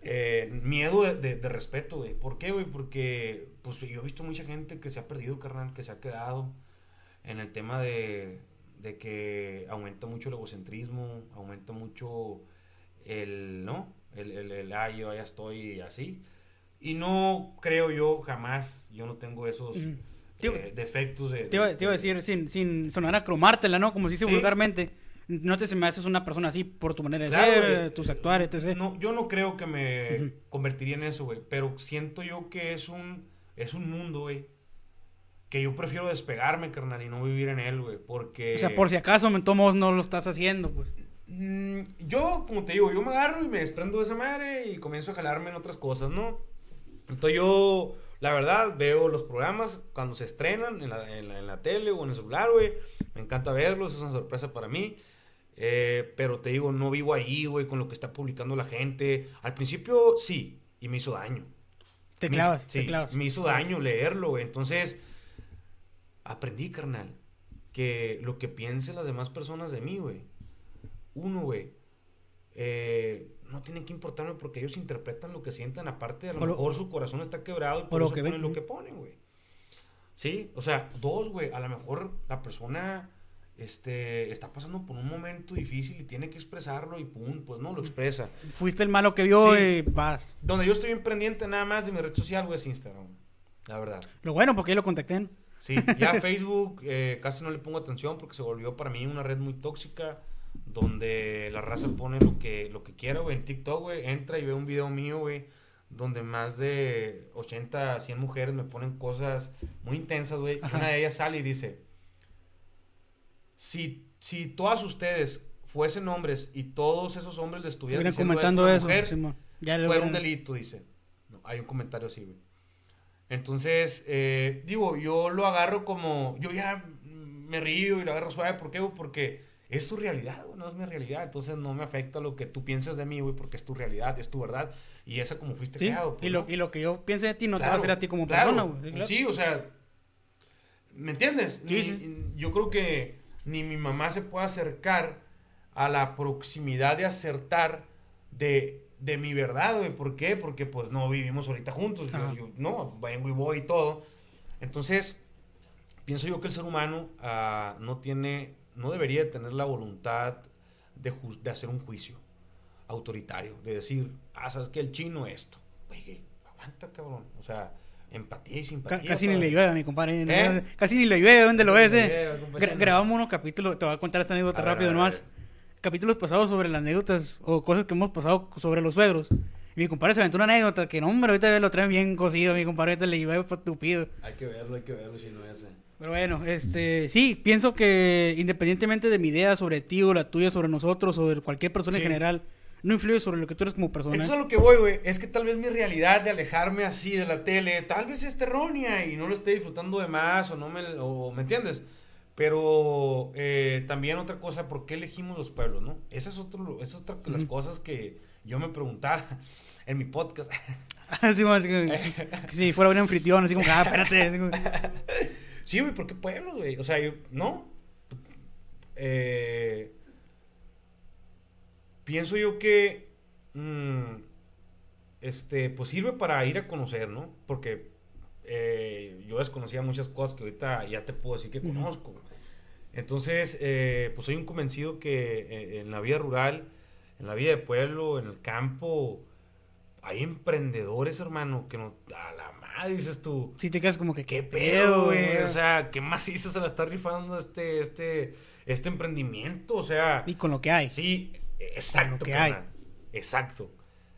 [SPEAKER 2] Eh, miedo de, de- de respeto, güey. ¿Por qué, güey? Porque pues yo he visto mucha gente que se ha perdido, carnal, que se ha quedado en el tema de, de que aumenta mucho el egocentrismo, aumenta mucho el, ¿no? El, el, el, ah, yo ya estoy así. Y no creo yo jamás, yo no tengo esos
[SPEAKER 1] Ujú.
[SPEAKER 2] eh, defectos de...
[SPEAKER 1] Te iba, te iba a decir, sin, sin sonar a cromártela, ¿no? Como se dice
[SPEAKER 2] Sí.
[SPEAKER 1] vulgarmente. No te se me haces una persona así por tu manera de
[SPEAKER 2] Claro,
[SPEAKER 1] ser,
[SPEAKER 2] güey.
[SPEAKER 1] tus actuares, etc.
[SPEAKER 2] No, yo no creo que me convertiría en eso, güey. Pero siento yo que es un, es un mundo, güey. Que yo prefiero despegarme, carnal, y no vivir en él, güey. Porque...
[SPEAKER 1] O sea, por si acaso, me tomos no lo estás haciendo, pues.
[SPEAKER 2] Mm, yo, como te digo, yo me agarro y me desprendo de esa madre y comienzo a jalarme en otras cosas, ¿no? Entonces yo, la verdad, veo los programas cuando se estrenan en la, en la, en la tele o en el celular, güey. Me encanta verlos, es una sorpresa para mí. Eh, pero te digo, no vivo ahí, güey, con lo que está publicando la gente. Al principio, sí, y me hizo daño.
[SPEAKER 1] Te
[SPEAKER 2] Me-
[SPEAKER 1] clavas,
[SPEAKER 2] sí,
[SPEAKER 1] te clavas.
[SPEAKER 2] Me hizo daño leerlo, güey. Entonces, aprendí, carnal, que lo que piensen las demás personas de mí, güey. Uno, güey, eh, no tiene que importarme porque ellos interpretan lo que sienten. Aparte, a lo
[SPEAKER 1] O lo-
[SPEAKER 2] mejor su corazón está quebrado y por
[SPEAKER 1] lo
[SPEAKER 2] eso
[SPEAKER 1] que
[SPEAKER 2] ponen
[SPEAKER 1] ven,
[SPEAKER 2] lo que ponen, güey. Sí, o sea, dos, güey, a lo mejor la persona este, está pasando por un momento difícil y tiene que expresarlo y pum, pues no, lo expresa.
[SPEAKER 1] Fuiste el malo que vio
[SPEAKER 2] Sí.
[SPEAKER 1] y vas.
[SPEAKER 2] Donde yo estoy bien pendiente nada más de mi red social, güey, es Instagram. La verdad.
[SPEAKER 1] Lo bueno, porque ahí lo contacté.
[SPEAKER 2] Sí, ya Facebook eh, casi no le pongo atención porque se volvió para mí una red muy tóxica donde la raza pone lo que, lo que quiera, güey. En TikTok, güey, entra y ve un video mío, güey, donde más de 80, 100 mujeres me ponen cosas muy intensas, güey. Y una de ellas sale y dice, si, si todas ustedes fuesen hombres y todos esos hombres le estuvieran diciendo
[SPEAKER 1] comentando eso.
[SPEAKER 2] mujer.
[SPEAKER 1] Ya
[SPEAKER 2] fuera un delito, dice. No, hay un comentario así, güey. Entonces, eh, digo, yo lo agarro como. Yo ya me río y lo agarro suave. ¿Por qué, güey? Porque es tu realidad, güey, no es mi realidad. Entonces no me afecta lo que tú piensas de mí, güey, porque es tu realidad, es tu verdad. Y esa como fuiste
[SPEAKER 1] Sí,
[SPEAKER 2] creado. pues,
[SPEAKER 1] y, lo,
[SPEAKER 2] ¿no?
[SPEAKER 1] y lo que yo piense de ti no te va a
[SPEAKER 2] Claro,
[SPEAKER 1] hacer a ti como
[SPEAKER 2] claro.
[SPEAKER 1] persona, güey. Sí, claro.
[SPEAKER 2] Sí, o sea, ¿me entiendes?
[SPEAKER 1] Sí,
[SPEAKER 2] Ni-
[SPEAKER 1] sí.
[SPEAKER 2] Yo creo que ni mi mamá se puede acercar a la proximidad de acertar de, de mi verdad, güey. ¿Por qué? Porque pues no vivimos ahorita juntos. Yo-
[SPEAKER 1] Ajá.
[SPEAKER 2] yo, no, vengo y voy y todo. Entonces, pienso yo que el ser humano ah, no tiene, no debería de tener la voluntad de, de hacer un juicio autoritario, de decir, ah, ¿sabes qué? El chino esto. Güey, aguanta, cabrón. O sea, empatía y simpatía.
[SPEAKER 1] casi ni le llueve a mi compadre.
[SPEAKER 2] ¿Eh?
[SPEAKER 1] Casi ni le llueve, ¿dónde lo ves? eh?
[SPEAKER 2] llueve,
[SPEAKER 1] Gra- grabamos unos capítulos, te voy a contar esta anécdota
[SPEAKER 2] A
[SPEAKER 1] rápido
[SPEAKER 2] ver,
[SPEAKER 1] nomás. Capítulos pasados sobre las anécdotas o cosas que hemos pasado sobre los suegros. Y mi compadre se aventó una anécdota que, no, hombre, ahorita lo traen bien cocido. Mi compadre ahorita le iba estúpido.
[SPEAKER 2] Hay que verlo, hay que verlo si no es ese.
[SPEAKER 1] Pero bueno, este, sí, pienso que independientemente de mi idea sobre ti o la tuya sobre nosotros o de cualquier persona
[SPEAKER 2] Sí.
[SPEAKER 1] en general, no influye sobre lo que tú eres como persona.
[SPEAKER 2] Entonces a lo que voy, güey, es que tal vez mi realidad de alejarme así de la tele, tal vez es errónea y no lo esté disfrutando de más o no me, o, ¿me entiendes? Pero eh, también otra cosa, ¿por qué elegimos los pueblos, no? Esa es, otro, esa es otra de las cosas que yo me preguntara en mi podcast.
[SPEAKER 1] Como- que si fuera un anfitrión, así como, ah, espérate. así como-
[SPEAKER 2] sí, güey, ¿por qué pueblos, güey? O sea, yo, no. Eh, pienso yo que, mm, este, pues sirve para ir a conocer, ¿no? Porque eh, yo desconocía muchas cosas que ahorita ya te puedo decir que conozco. Entonces, eh, pues soy un convencido que eh, en la vida rural, en la vida de pueblo, en el campo, hay emprendedores, hermano, que no, a la madre dices tú.
[SPEAKER 1] Sí te quedas como que,
[SPEAKER 2] ¿Qué pedo, güey? O sea, ¿qué más hizo se la está rifando este, este, este emprendimiento? O sea,
[SPEAKER 1] Y con lo que hay.
[SPEAKER 2] sí, exacto,
[SPEAKER 1] que hay.
[SPEAKER 2] Exacto.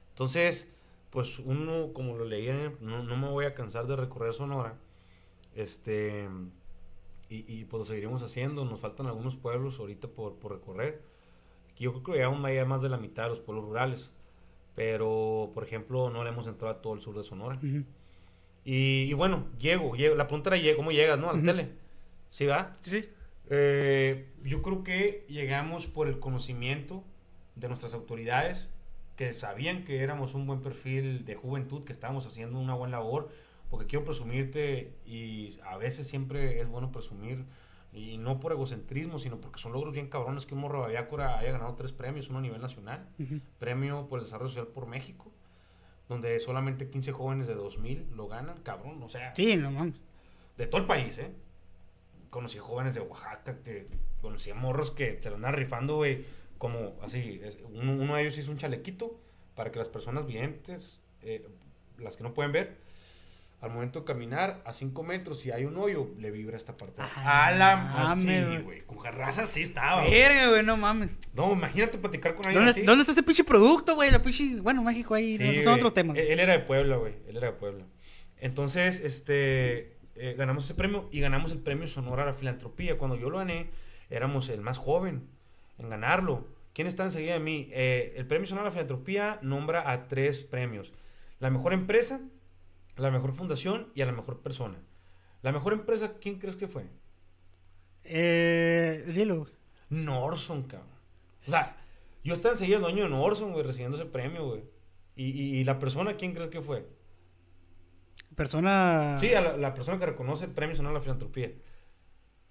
[SPEAKER 2] Entonces, pues uno, como lo leí, no, no me voy a cansar de recorrer Sonora. Este, y, y pues lo seguiremos haciendo. Nos faltan algunos pueblos ahorita por, por recorrer. Yo creo que llegamos ya más de la mitad de los pueblos rurales. Pero, por ejemplo, no le hemos entrado a todo el sur de Sonora. Y, y bueno, llego, llego. La pregunta era, ¿cómo llegas, no? A la tele. ¿Sí va?
[SPEAKER 1] Sí, sí.
[SPEAKER 2] Eh, yo creo que llegamos por el conocimiento de nuestras autoridades, que sabían que éramos un buen perfil de juventud, que estábamos haciendo una buena labor, porque quiero presumirte y a veces siempre es bueno presumir, y no por egocentrismo, sino porque son logros bien cabrones que un morro Baviácora haya ganado tres premios, uno a nivel nacional, premio por el desarrollo social por México, donde solamente 15 jóvenes de 2000 lo ganan, cabrón, o sea,
[SPEAKER 1] Sí, no mames.
[SPEAKER 2] de todo el país, ¿eh? Conocí jóvenes de Oaxaca, que conocí a morros que se lo andan rifando, güey, como así. es- uno, uno de ellos hizo un chalequito para que las personas videntes, eh, las que no pueden ver, al momento de caminar a 5 metros, si hay un hoyo, le vibra esta parte.
[SPEAKER 1] Ah,
[SPEAKER 2] a la
[SPEAKER 1] mames,
[SPEAKER 2] sí,
[SPEAKER 1] güey.
[SPEAKER 2] Con jarraza así estaba.
[SPEAKER 1] Verga, güey, no mames.
[SPEAKER 2] No, imagínate platicar con alguien
[SPEAKER 1] ¿Dónde,
[SPEAKER 2] así.
[SPEAKER 1] ¿Dónde está ese pinche producto, güey? La pinche... Bueno, México ahí,
[SPEAKER 2] Sí,
[SPEAKER 1] no, son
[SPEAKER 2] güey.
[SPEAKER 1] otros temas.
[SPEAKER 2] Él, él era de Puebla, güey. Él era de Puebla. Entonces, este, eh, ganamos ese premio y ganamos el premio Sonora a la Filantropía. Cuando yo lo gané, éramos el más joven en ganarlo. ¿Quién está enseguida de mí? Eh, el premio Sonora a la Filantropía nombra a tres premios. La mejor empresa, la mejor fundación y a la mejor persona. La mejor empresa, ¿quién crees que fue?
[SPEAKER 1] Eh, dilo.
[SPEAKER 2] Norson, cabrón. O sea, yo estaba enseguida el dueño de Norson, güey, recibiendo ese premio, güey. Y, y- y la persona, ¿quién crees que fue?
[SPEAKER 1] Persona...
[SPEAKER 2] Sí, a la, la persona que reconoce el premio Sonora a la Filantropía.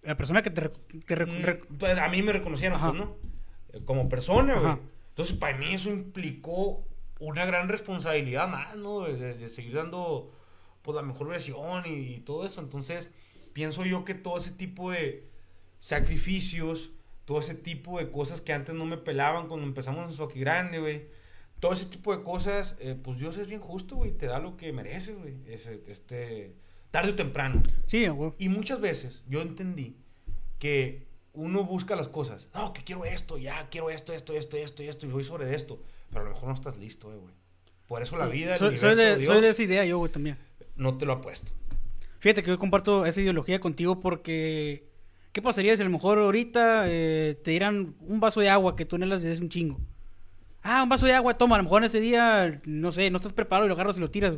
[SPEAKER 1] La persona que te... te rec-
[SPEAKER 2] Mm, pues a mí me reconocieron, pues, ¿no? Como persona, güey. Entonces, para mí eso implicó una gran responsabilidad más, ¿no? De, seguir dando, pues, la mejor versión y, y todo eso. Entonces, pienso yo que todo ese tipo de sacrificios, todo ese tipo de cosas que antes no me pelaban cuando empezamos en Soki Grande, güey. Todo ese tipo de cosas, eh, pues Dios es bien justo, güey. Te da lo que mereces, güey. Este, tarde o temprano.
[SPEAKER 1] Sí, güey.
[SPEAKER 2] Y muchas veces yo entendí que uno busca las cosas. No, que quiero esto, ya, quiero esto, esto, esto, esto y esto, y voy sobre esto. Pero a lo mejor no estás listo, eh, güey. Por eso la vida, el
[SPEAKER 1] soy, soy
[SPEAKER 2] universo,
[SPEAKER 1] de,
[SPEAKER 2] Dios,
[SPEAKER 1] soy de esa idea yo, güey, también.
[SPEAKER 2] no te lo ha puesto.
[SPEAKER 1] Fíjate que yo comparto esa ideología contigo porque... ¿Qué pasaría si a lo mejor ahorita eh, te dieran un vaso de agua que tú anhelas desde hace un chingo? Ah, un vaso de agua, toma. A lo mejor en ese día, no sé, no estás preparado y lo agarras y lo tiras.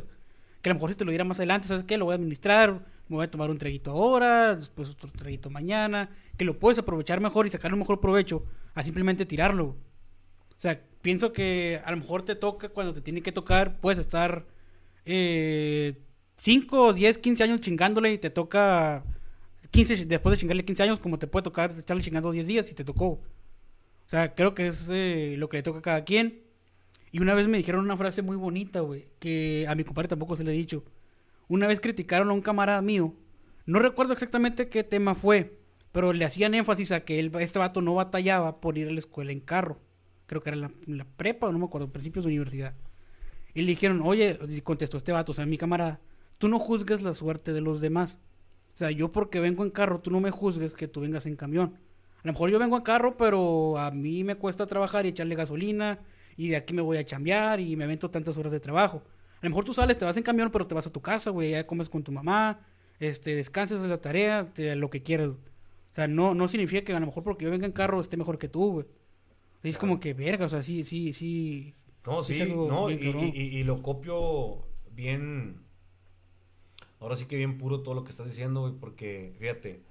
[SPEAKER 1] Que a lo mejor si te lo diera más adelante, ¿sabes qué? Lo voy a administrar, me voy a tomar un traguito ahora, después otro traguito mañana. Que lo puedes aprovechar mejor y sacar un mejor provecho a simplemente tirarlo. O sea, pienso que a lo mejor te toca cuando te tiene que tocar, puedes estar eh, 5, 10, 15 años chingándole y te toca 15, después de chingarle 15 años, como te puede tocar echarle chingando 10 días y te tocó. O sea, creo que es eh, lo que le toca a cada quien. Y una vez me dijeron una frase muy bonita, güey, que a mi compadre tampoco se le he dicho. Una vez criticaron a un camarada mío, no recuerdo exactamente qué tema fue, pero le hacían énfasis a que él, este vato no batallaba por ir a la escuela en carro. Creo que era la, la prepa, no me acuerdo, principios de universidad. Y le dijeron, oye, contestó este vato, o sea, mi camarada, tú no juzgues la suerte de los demás. O sea, yo porque vengo en carro, tú no me juzgues que tú vengas en camión. A lo mejor yo vengo en carro, pero a mí me cuesta trabajar y echarle gasolina y de aquí me voy a chambear y me avento tantas horas de trabajo. A lo mejor tú sales, te vas en camión, pero te vas a tu casa, güey, ya comes con tu mamá, este, descansas de la tarea, te- lo que quieras. güey. O sea, no, no significa que a lo mejor porque yo venga en carro esté mejor que tú, güey. Es como que verga, o sea, sí, sí, sí.
[SPEAKER 2] No,
[SPEAKER 1] Sí,
[SPEAKER 2] no, y,
[SPEAKER 1] bien cabrón.
[SPEAKER 2] y- y- y lo copio bien. Ahora sí que bien puro todo lo que estás diciendo, güey, porque fíjate,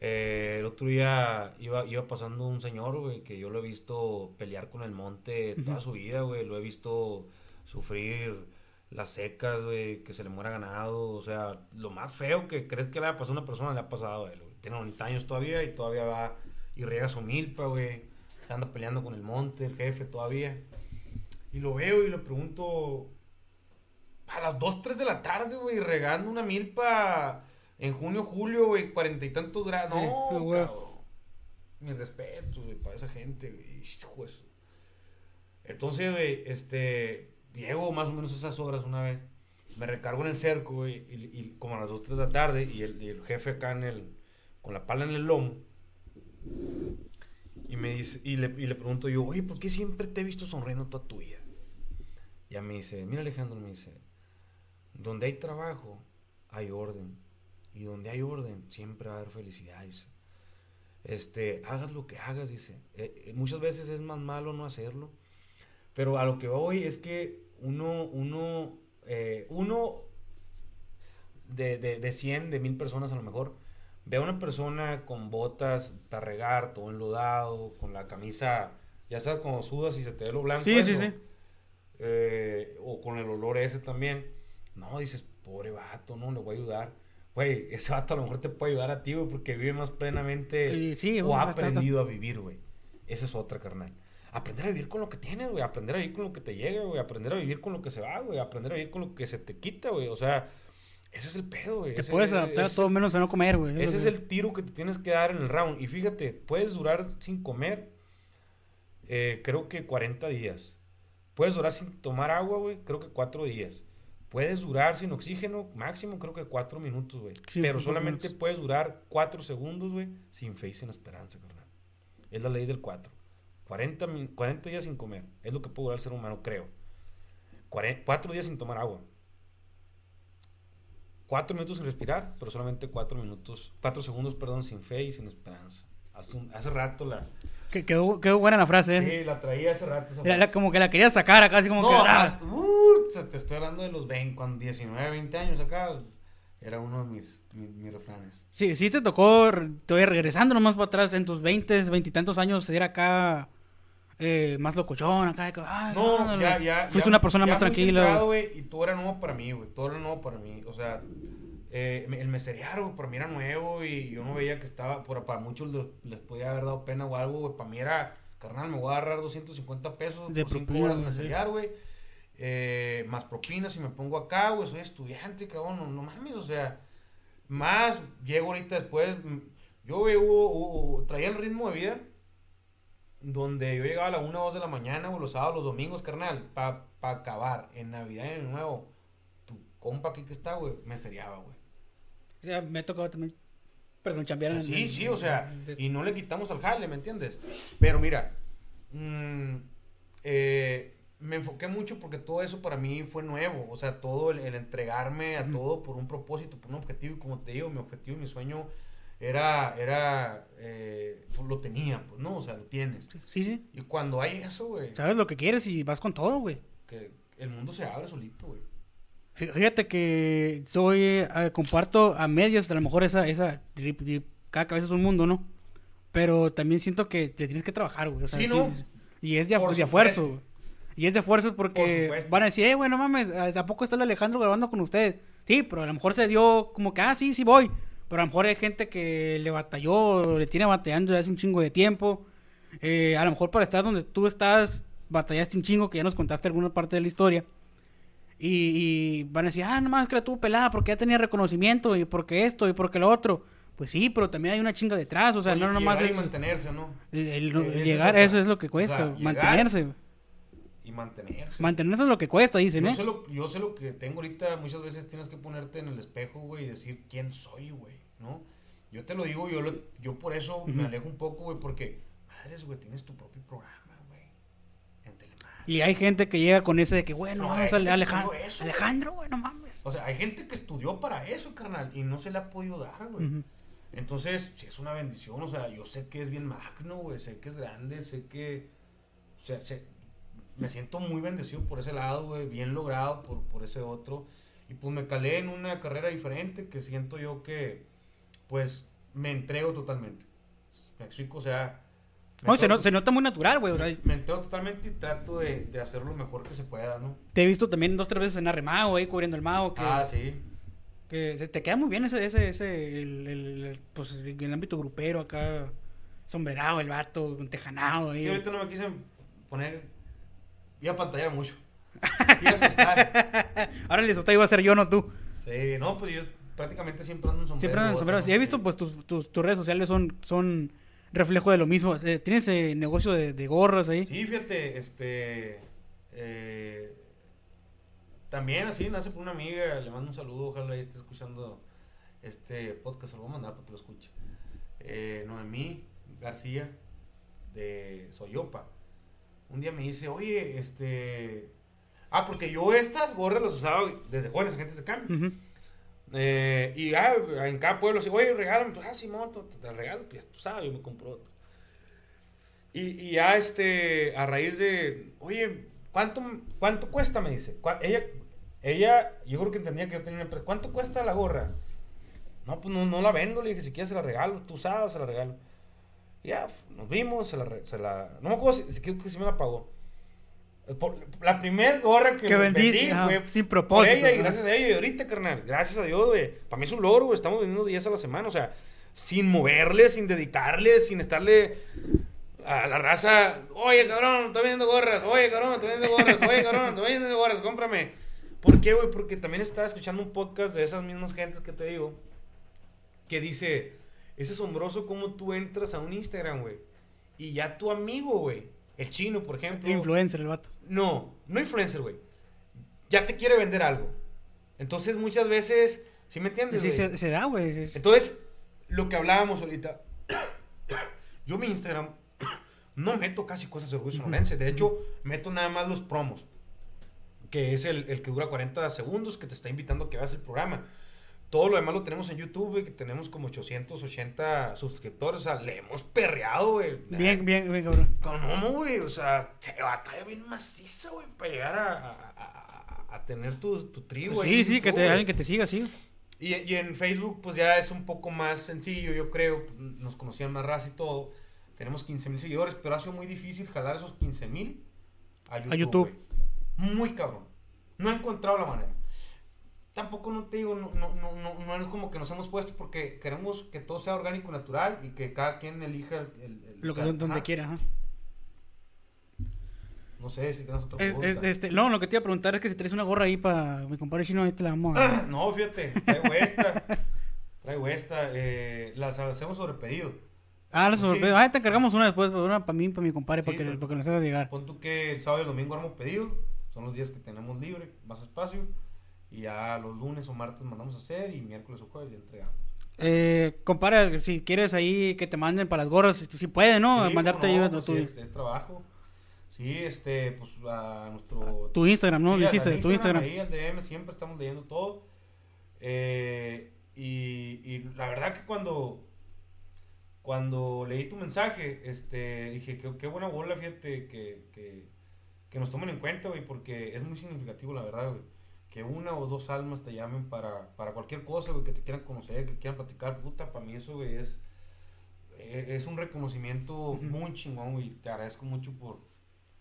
[SPEAKER 2] eh, el otro día iba, iba pasando un señor, güey, que yo lo he visto pelear con el monte toda su vida, güey, lo he visto sufrir las secas, güey, que se le muera ganado, o sea, lo más feo que crees que le ha pasado a una persona le ha pasado a él, güey. Tiene 90 años todavía y todavía va y riega su milpa, güey, se anda peleando con el monte, el jefe todavía. Y lo veo y le pregunto a las 2, 3 de la tarde, güey, regando una milpa en junio, julio, güey, cuarenta y tantos grados.
[SPEAKER 1] Sí,
[SPEAKER 2] no,
[SPEAKER 1] güey.
[SPEAKER 2] cabrón. Mis respetos, güey, para esa gente, güey. Entonces, güey, este, llego más o menos a esas horas una vez. Me recargo en el cerco, güey, y, y como a las 2, 3 de la tarde, y el, y el jefe acá en el, con la pala en el lomo. Y me dice, y le, y le pregunto yo, oye, ¿por qué siempre te he visto sonriendo toda tu vida? Y ya me dice, mira Alejandro, me dice, donde hay trabajo, hay orden. Y donde hay orden, siempre va a haber felicidad, dice. Este, hagas lo que hagas, dice. Eh, eh, muchas veces es más malo no hacerlo. Pero a lo que voy es que uno, uno, eh, uno de, de, de 100, de mil personas a lo mejor, ve a una persona con botas, tarregar, todo enlodado, con la camisa, ya sabes, como sudas y se te ve lo blanco.
[SPEAKER 1] Sí, sí,
[SPEAKER 2] eso,
[SPEAKER 1] sí.
[SPEAKER 2] eh, o con el olor ese también. No, dices, pobre vato, no, le voy a ayudar. Güey, ese vato a lo mejor te puede ayudar a ti, güey, porque vive más plenamente
[SPEAKER 1] sí,
[SPEAKER 2] o ha
[SPEAKER 1] hasta-
[SPEAKER 2] aprendido a vivir, güey. Esa es otra, carnal. Aprender a vivir con lo que tienes, güey. Aprender a vivir con lo que te llega, güey. Aprender a vivir con lo que se va, güey. Aprender a vivir con lo que se te quita, güey. O sea, ese es el pedo, güey.
[SPEAKER 1] Te
[SPEAKER 2] Ese-
[SPEAKER 1] puedes
[SPEAKER 2] ese-
[SPEAKER 1] adaptar a todo menos a no comer, güey.
[SPEAKER 2] ese es el tiro que te tienes que dar en el round. Y fíjate, puedes durar sin comer, eh, creo que 40 días. Puedes durar sin tomar agua, güey, creo que 4 días. Puedes durar sin oxígeno, máximo creo que 4 minutos, güey.
[SPEAKER 1] Sí,
[SPEAKER 2] Pero solamente puedes durar 4 segundos, güey, sin fe y sin esperanza, carnal. Es la ley del 4. 40, min- 40 días sin comer. Es lo que puede durar el ser humano, creo. 4 días sin tomar agua. 4 minutos sin respirar, pero solamente 4 minutos, 4 segundos, perdón, sin fe y sin esperanza. Hace, un- hace rato la...
[SPEAKER 1] Que quedó, quedó buena la frase, ¿eh?
[SPEAKER 2] Sí, la traía hace rato esa
[SPEAKER 1] La- como que la quería sacar acá, así como
[SPEAKER 2] No,
[SPEAKER 1] que. ah,
[SPEAKER 2] más- uh, se- te estoy hablando de los 20, cuando 19, 20 años acá. Era uno de mis, mis, mis refranes.
[SPEAKER 1] Sí, sí te tocó, estoy regresando nomás para atrás, en tus 20, 20 y tantos años, era acá eh, más locochón, acá. de ah,
[SPEAKER 2] No,
[SPEAKER 1] no,
[SPEAKER 2] ya,
[SPEAKER 1] no.
[SPEAKER 2] ya.
[SPEAKER 1] Fuiste
[SPEAKER 2] ya-
[SPEAKER 1] una persona
[SPEAKER 2] ya
[SPEAKER 1] más tranquila.
[SPEAKER 2] güey, y todo era nuevo para mí, güey. Todo era nuevo para mí. O sea, eh, el meserear, güey, para mí era nuevo y yo no veía que estaba. Por, para muchos les, les podía haber dado pena o algo, güey. Para mí era, carnal, me voy a agarrar 250 pesos
[SPEAKER 1] De
[SPEAKER 2] por 5
[SPEAKER 1] propina,
[SPEAKER 2] horas de meserear, güey. Eh, más propinas si me pongo acá, güey. Soy estudiante, cabrón. No, no mames, o sea. Más, llego ahorita después. Yo, güey, hubo- hubo- traía el ritmo de vida donde yo llegaba a la 1 o 2 de la mañana, o los sábados, los domingos, carnal, para acabar en Navidad y en Nuevo. Tu compa aquí que está, güey, me seriaba, güey.
[SPEAKER 1] O sea, me ha tocado también. Perdón, chambear en-
[SPEAKER 2] Sí, sí, o sea, y no le quitamos al jale, ¿me entiendes? Pero mira, mm, eh, me enfoqué mucho porque todo eso para mí fue nuevo, o sea, todo el, el entregarme a todo por un propósito, por un objetivo, y como te digo, mi objetivo y mi sueño era, era, eh, pues lo tenía, pues, ¿no? O sea, lo tienes.
[SPEAKER 1] Sí, sí.
[SPEAKER 2] Y cuando hay eso, güey,
[SPEAKER 1] Sabes lo que quieres y vas con todo, güey.
[SPEAKER 2] que el mundo se abre solito, güey.
[SPEAKER 1] Fí- Fíjate que soy, eh, comparto a medias, a lo mejor esa, esa, drip, drip, cada cabeza es un mundo, ¿no? Pero también siento que le tienes que trabajar, güey. o sea,
[SPEAKER 2] Sí, ¿no?
[SPEAKER 1] Y es de,
[SPEAKER 2] Por
[SPEAKER 1] de esfuerzo. Y es de esfuerzo
[SPEAKER 2] Por
[SPEAKER 1] porque van a decir, eh, güey, no mames, ¿a poco está el Alejandro grabando con usted? Sí, pero a lo mejor se dio como que, ah, sí, sí voy. Pero a lo mejor hay gente que le batalló, le tiene batallando desde hace un chingo de tiempo. Eh, a lo mejor para estar donde tú estás, batallaste un chingo, que ya nos contaste alguna parte de la historia. Y, y van a decir, ah, nomás que la tuvo pelada porque ya tenía reconocimiento y porque esto y porque lo otro. Pues sí, pero también hay una chinga detrás, o sea,
[SPEAKER 2] Oye,
[SPEAKER 1] no nomás
[SPEAKER 2] llegar y
[SPEAKER 1] es
[SPEAKER 2] mantenerse, ¿no?
[SPEAKER 1] el- el-
[SPEAKER 2] esa es
[SPEAKER 1] llegar,
[SPEAKER 2] otra.
[SPEAKER 1] eso es lo que
[SPEAKER 2] O
[SPEAKER 1] cuesta,
[SPEAKER 2] llegar-
[SPEAKER 1] mantenerse.
[SPEAKER 2] Y mantenerse.
[SPEAKER 1] Mantenerse es lo que cuesta, dicen,
[SPEAKER 2] Yo
[SPEAKER 1] ¿eh?
[SPEAKER 2] sé, lo, yo sé lo que tengo ahorita, muchas veces tienes que ponerte en el espejo, güey, y decir quién soy, güey, ¿no? Yo te lo digo, yo, lo- yo por eso me alejo un poco, güey, porque, madres, güey, tienes tu propio programa, güey, en
[SPEAKER 1] Y hay gente que llega con ese de que, bueno,
[SPEAKER 2] No,
[SPEAKER 1] vamos a Alejandro.
[SPEAKER 2] eso,
[SPEAKER 1] Alejandro, bueno, mames.
[SPEAKER 2] O sea, hay gente que estudió para eso, carnal, y no se le ha podido dar, güey. Entonces, sí es una bendición, o sea, yo sé que es bien magno, güey, sé que es grande, sé que, o sea, sé- me siento muy bendecido por ese lado, güey, bien logrado por, por ese otro, y pues me calé en una carrera diferente que siento yo que, pues, me entrego totalmente. ¿Me explico? O sea... me
[SPEAKER 1] No, se, no- se nota muy natural, güey. sea,
[SPEAKER 2] me entrego totalmente y trato de, de hacer lo mejor que se pueda, ¿no?
[SPEAKER 1] te he visto también dos, tres veces en Arremado, ahí cubriendo el mago. Que,
[SPEAKER 2] Ah, sí.
[SPEAKER 1] que se te queda muy bien ese, ese, ese, el, el- el- pues, el ámbito grupero acá. Sombrerado, el vato, un tejanado ahí.
[SPEAKER 2] Sí, ahorita no me quise poner... Iba a pantallar mucho. Iba a asustar.
[SPEAKER 1] Ahora el está iba a ser yo, no tú.
[SPEAKER 2] Sí, no, pues yo prácticamente siempre ando en sombrero.
[SPEAKER 1] Siempre andan en.
[SPEAKER 2] ¿no?
[SPEAKER 1] Y he visto, pues, tus, tus, tus redes sociales son, son reflejo de lo mismo. Eh, Tienes eh, negocio de, de gorras ahí.
[SPEAKER 2] Sí, fíjate, este... eh, también así, nace por una amiga, le mando un saludo, ojalá ahí esté escuchando este podcast, se lo voy a mandar para que lo escuche. Eh, Noemí García, de Soyopa. Un día me dice, oye, este... Ah, porque yo estas gorras las usaba desde jóvenes agentes de cambio. Eh, y ah, en cada pueblo, así, oye, regálame, pues, ah, Simón, te, te regalo, pues tú sabes, yo me compro otro. Y, ya, este, a raíz de, oye, ¿cuánto, cuánto cuesta? Me dice. ¿Cuá- Ella, ella, yo creo que entendía que yo tenía una empresa. ¿Cuánto cuesta la gorra? No, pues no, no la vendo, le dije, si quieres se la regalo, tú sabes, se la regalo. Ya, nos vimos, se la, se la no me acuerdo si, si creo que sí me la pagó. Por- la primer gorra que,
[SPEAKER 1] Que
[SPEAKER 2] vendí
[SPEAKER 1] ajá,
[SPEAKER 2] fue
[SPEAKER 1] sin propósito,
[SPEAKER 2] ella y gracias a ella y ahorita, carnal. Gracias a Dios, güey. Para mí es un logro, güey. Estamos vendiendo 10 a la semana, o sea, sin moverle, sin dedicarle, sin estarle a la raza. Oye, cabrón, estoy vendiendo gorras. Oye, cabrón, estoy vendiendo gorras. Oye, cabrón, estoy vendiendo gorras. Cómprame. ¿Por qué, güey? Porque también estaba escuchando un podcast de esas mismas gentes que te digo. Que dice: Es asombroso cómo tú entras a un Instagram, güey. Y ya tu amigo, güey. El chino, por ejemplo.
[SPEAKER 1] Influencer, el vato.
[SPEAKER 2] No, no influencer, güey. Ya te quiere vender algo. Entonces, muchas veces, ¿sí me entiendes?
[SPEAKER 1] Sí, se, se da, güey. es-
[SPEAKER 2] Entonces, lo que hablábamos ahorita, yo mi Instagram no meto casi cosas de orgullo sonorense. De hecho, meto nada más los promos, que es el, el que dura 40 segundos, que te está invitando a que veas el programa. Todo lo demás lo tenemos en YouTube, güey, que tenemos como 880 suscriptores. O sea, le hemos perreado, güey.
[SPEAKER 1] Bien, bien, bien, cabrón.
[SPEAKER 2] ¿Cómo, güey? O sea, se batalla bien maciza, güey, para llegar a, a- a- a tener tu, tu tribu. ahí
[SPEAKER 1] Sí, sí, que
[SPEAKER 2] YouTube,
[SPEAKER 1] te, alguien que te siga, sí.
[SPEAKER 2] Y, y en Facebook, pues ya es un poco más sencillo, yo creo. Nos conocían más raza y todo. Tenemos 15 mil seguidores, pero ha sido muy difícil jalar esos 15 mil a YouTube.
[SPEAKER 1] YouTube.
[SPEAKER 2] güey. Muy cabrón. No he encontrado la manera. Tampoco no te digo, no, no, no, no, no es como que nos hemos puesto porque queremos que todo sea orgánico y natural y que cada quien elija el. el-
[SPEAKER 1] Lo que,
[SPEAKER 2] ajá.
[SPEAKER 1] donde quiera, ajá.
[SPEAKER 2] No sé si tienes otra pregunta.
[SPEAKER 1] es- este, no, lo que te iba a preguntar es que si traes una gorra ahí para mi compadre chino, ahí te la vamos a...
[SPEAKER 2] No, fíjate, traigo esta. traigo esta. Eh, las hacemos sobre pedido.
[SPEAKER 1] Ah, la
[SPEAKER 2] sí.
[SPEAKER 1] sorpresa. Ah, te encargamos una después, una para mí, para mi compadre,
[SPEAKER 2] Sí,
[SPEAKER 1] para, que,
[SPEAKER 2] te-
[SPEAKER 1] para que nos hagas llegar.
[SPEAKER 2] Pon tú que el sábado y el domingo armo pedido. Son los días que tenemos libre, más espacio. Y ya los lunes o martes mandamos a hacer y miércoles o jueves ya entregamos.
[SPEAKER 1] Eh, compadre, si quieres ahí que te manden para las gorras, si, si puede, ¿no?
[SPEAKER 2] Sí,
[SPEAKER 1] Mandarte
[SPEAKER 2] cómo
[SPEAKER 1] ahí
[SPEAKER 2] no,
[SPEAKER 1] tu,
[SPEAKER 2] sí, es, es trabajo. Sí, este, pues a nuestro...
[SPEAKER 1] tu Instagram, ¿no?
[SPEAKER 2] Sí,
[SPEAKER 1] Dijiste,
[SPEAKER 2] al
[SPEAKER 1] tu Instagram.
[SPEAKER 2] Ahí al DM siempre estamos leyendo todo. Eh, y, y la verdad que cuando cuando leí tu mensaje, este, dije, qué, qué buena bola, fíjate, que, que, que nos tomen en cuenta, güey, porque es muy significativo, la verdad, güey. Que una o dos almas te llamen para, para cualquier cosa, güey, que te quieran conocer, que quieran platicar, puta, para mí eso, güey, es, e- es un reconocimiento muy chingón, güey. Te agradezco mucho por,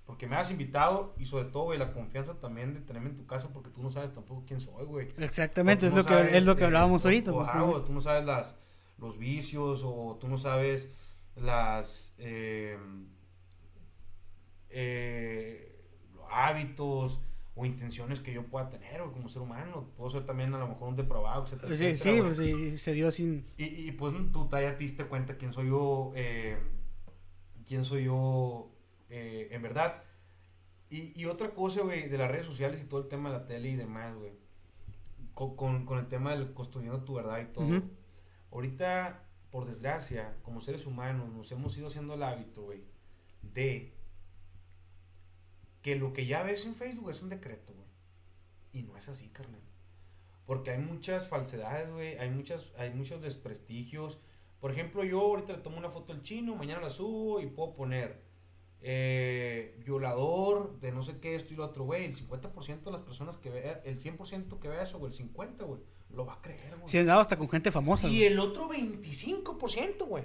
[SPEAKER 2] porque me has invitado y sobre todo, güey, la confianza también de tenerme en tu casa porque tú no sabes tampoco quién soy, güey.
[SPEAKER 1] Exactamente, es lo, que, es lo que
[SPEAKER 2] eh,
[SPEAKER 1] hablábamos ahorita.
[SPEAKER 2] o,
[SPEAKER 1] pues,
[SPEAKER 2] tú no sabes las, los vicios o tú no sabes las eh, eh, los hábitos o intenciones que yo pueda tener güey, como ser humano. Puedo ser también a lo mejor un depravado, etcétera,
[SPEAKER 1] Sí,
[SPEAKER 2] etcétera,
[SPEAKER 1] sí, pues, sí, se dio sin...
[SPEAKER 2] Y, y, pues tú ya te diste cuenta quién soy yo, eh, quién soy yo eh, en verdad. Y, y otra cosa, güey, de las redes sociales y todo el tema de la tele y demás, güey. Con, con, con el tema del construyendo tu verdad y todo.
[SPEAKER 1] Ujú.
[SPEAKER 2] Ahorita, por desgracia, como seres humanos, nos hemos ido haciendo el hábito, güey, de que lo que ya ves en Facebook es un decreto, güey. Y no es así, carnal. Porque hay muchas falsedades, güey. Hay, muchas, hay muchos desprestigios. Por ejemplo, yo ahorita le tomo una foto al chino, mañana la subo y puedo poner eh, violador de no sé qué, esto y lo otro, güey. El 50% de las personas que vea, el 100% que vea eso, güey, el 50%, güey, lo va a creer, güey.
[SPEAKER 1] Sí, han dado hasta con gente famosa.
[SPEAKER 2] Y
[SPEAKER 1] güey.
[SPEAKER 2] el otro 25%, güey.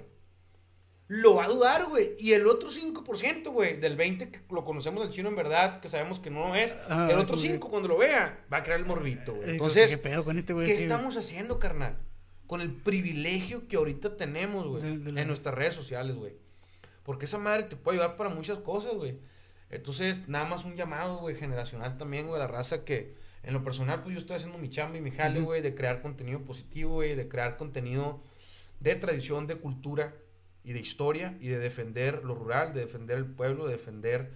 [SPEAKER 2] Lo va a dudar, güey. Y el otro 5%, güey, del 20% que lo conocemos del chino en verdad, que sabemos que no es.
[SPEAKER 1] Ah,
[SPEAKER 2] el otro
[SPEAKER 1] como que-
[SPEAKER 2] 5% cuando lo vea, va a crear el morbito, güey.
[SPEAKER 1] Eh,
[SPEAKER 2] Entonces,
[SPEAKER 1] ¿qué pedo con este güey?
[SPEAKER 2] ¿qué
[SPEAKER 1] Sí, güey.
[SPEAKER 2] estamos haciendo, carnal? Con el privilegio que ahorita tenemos, güey,
[SPEAKER 1] De- de la-
[SPEAKER 2] en nuestras redes sociales, güey. Porque esa madre te puede ayudar para muchas cosas, güey. Entonces, nada más un llamado, güey, generacional también, güey, a la raza que, en lo personal, pues yo estoy haciendo mi chamba y mi jale, güey, de crear contenido positivo, güey, de crear contenido de tradición, de cultura y de historia y de defender lo rural, de defender el pueblo, de defender,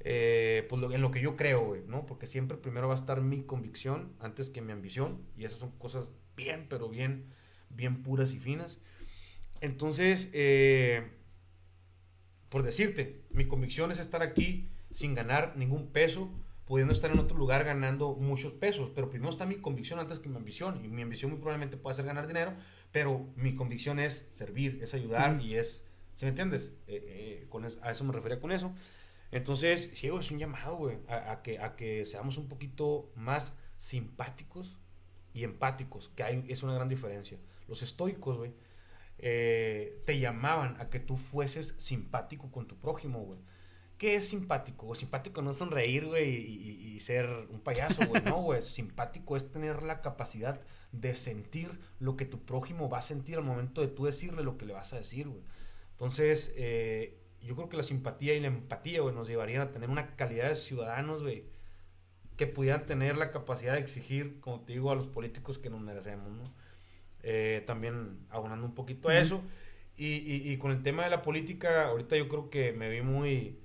[SPEAKER 2] eh, pues, en lo que yo creo, ¿no? Porque siempre primero va a estar mi convicción antes que mi ambición y esas son cosas bien, pero bien, bien puras y finas. Entonces, eh, por decirte, mi convicción es estar aquí sin ganar ningún peso, pudiendo estar en otro lugar ganando muchos pesos, pero primero está mi convicción antes que mi ambición, y mi ambición muy probablemente pueda ser ganar dinero, pero mi convicción es servir, es ayudar y es, ¿sí me entiendes? Eh, eh, con a eso me refería con eso. Entonces, sí, güey, es un llamado, güey, a, a que, a que seamos un poquito más simpáticos y empáticos, que hay, es una gran diferencia. Los estoicos, güey, eh, te llamaban a que tú fueses simpático con tu prójimo, güey. ¿Qué es simpático? güey? Simpático no es sonreír, güey, y, y- y ser un payaso, güey. No, güey. Simpático es tener la capacidad de sentir lo que tu prójimo va a sentir al momento de tú decirle lo que le vas a decir, güey. Entonces, eh, yo creo que la simpatía y la empatía, güey, nos llevarían a tener una calidad de ciudadanos, güey, que pudieran tener la capacidad de exigir, como te digo, a los políticos que nos merecemos, ¿no? Eh, también abonando un poquito a eso. Y, y- y con el tema de la política, ahorita yo creo que me vi muy,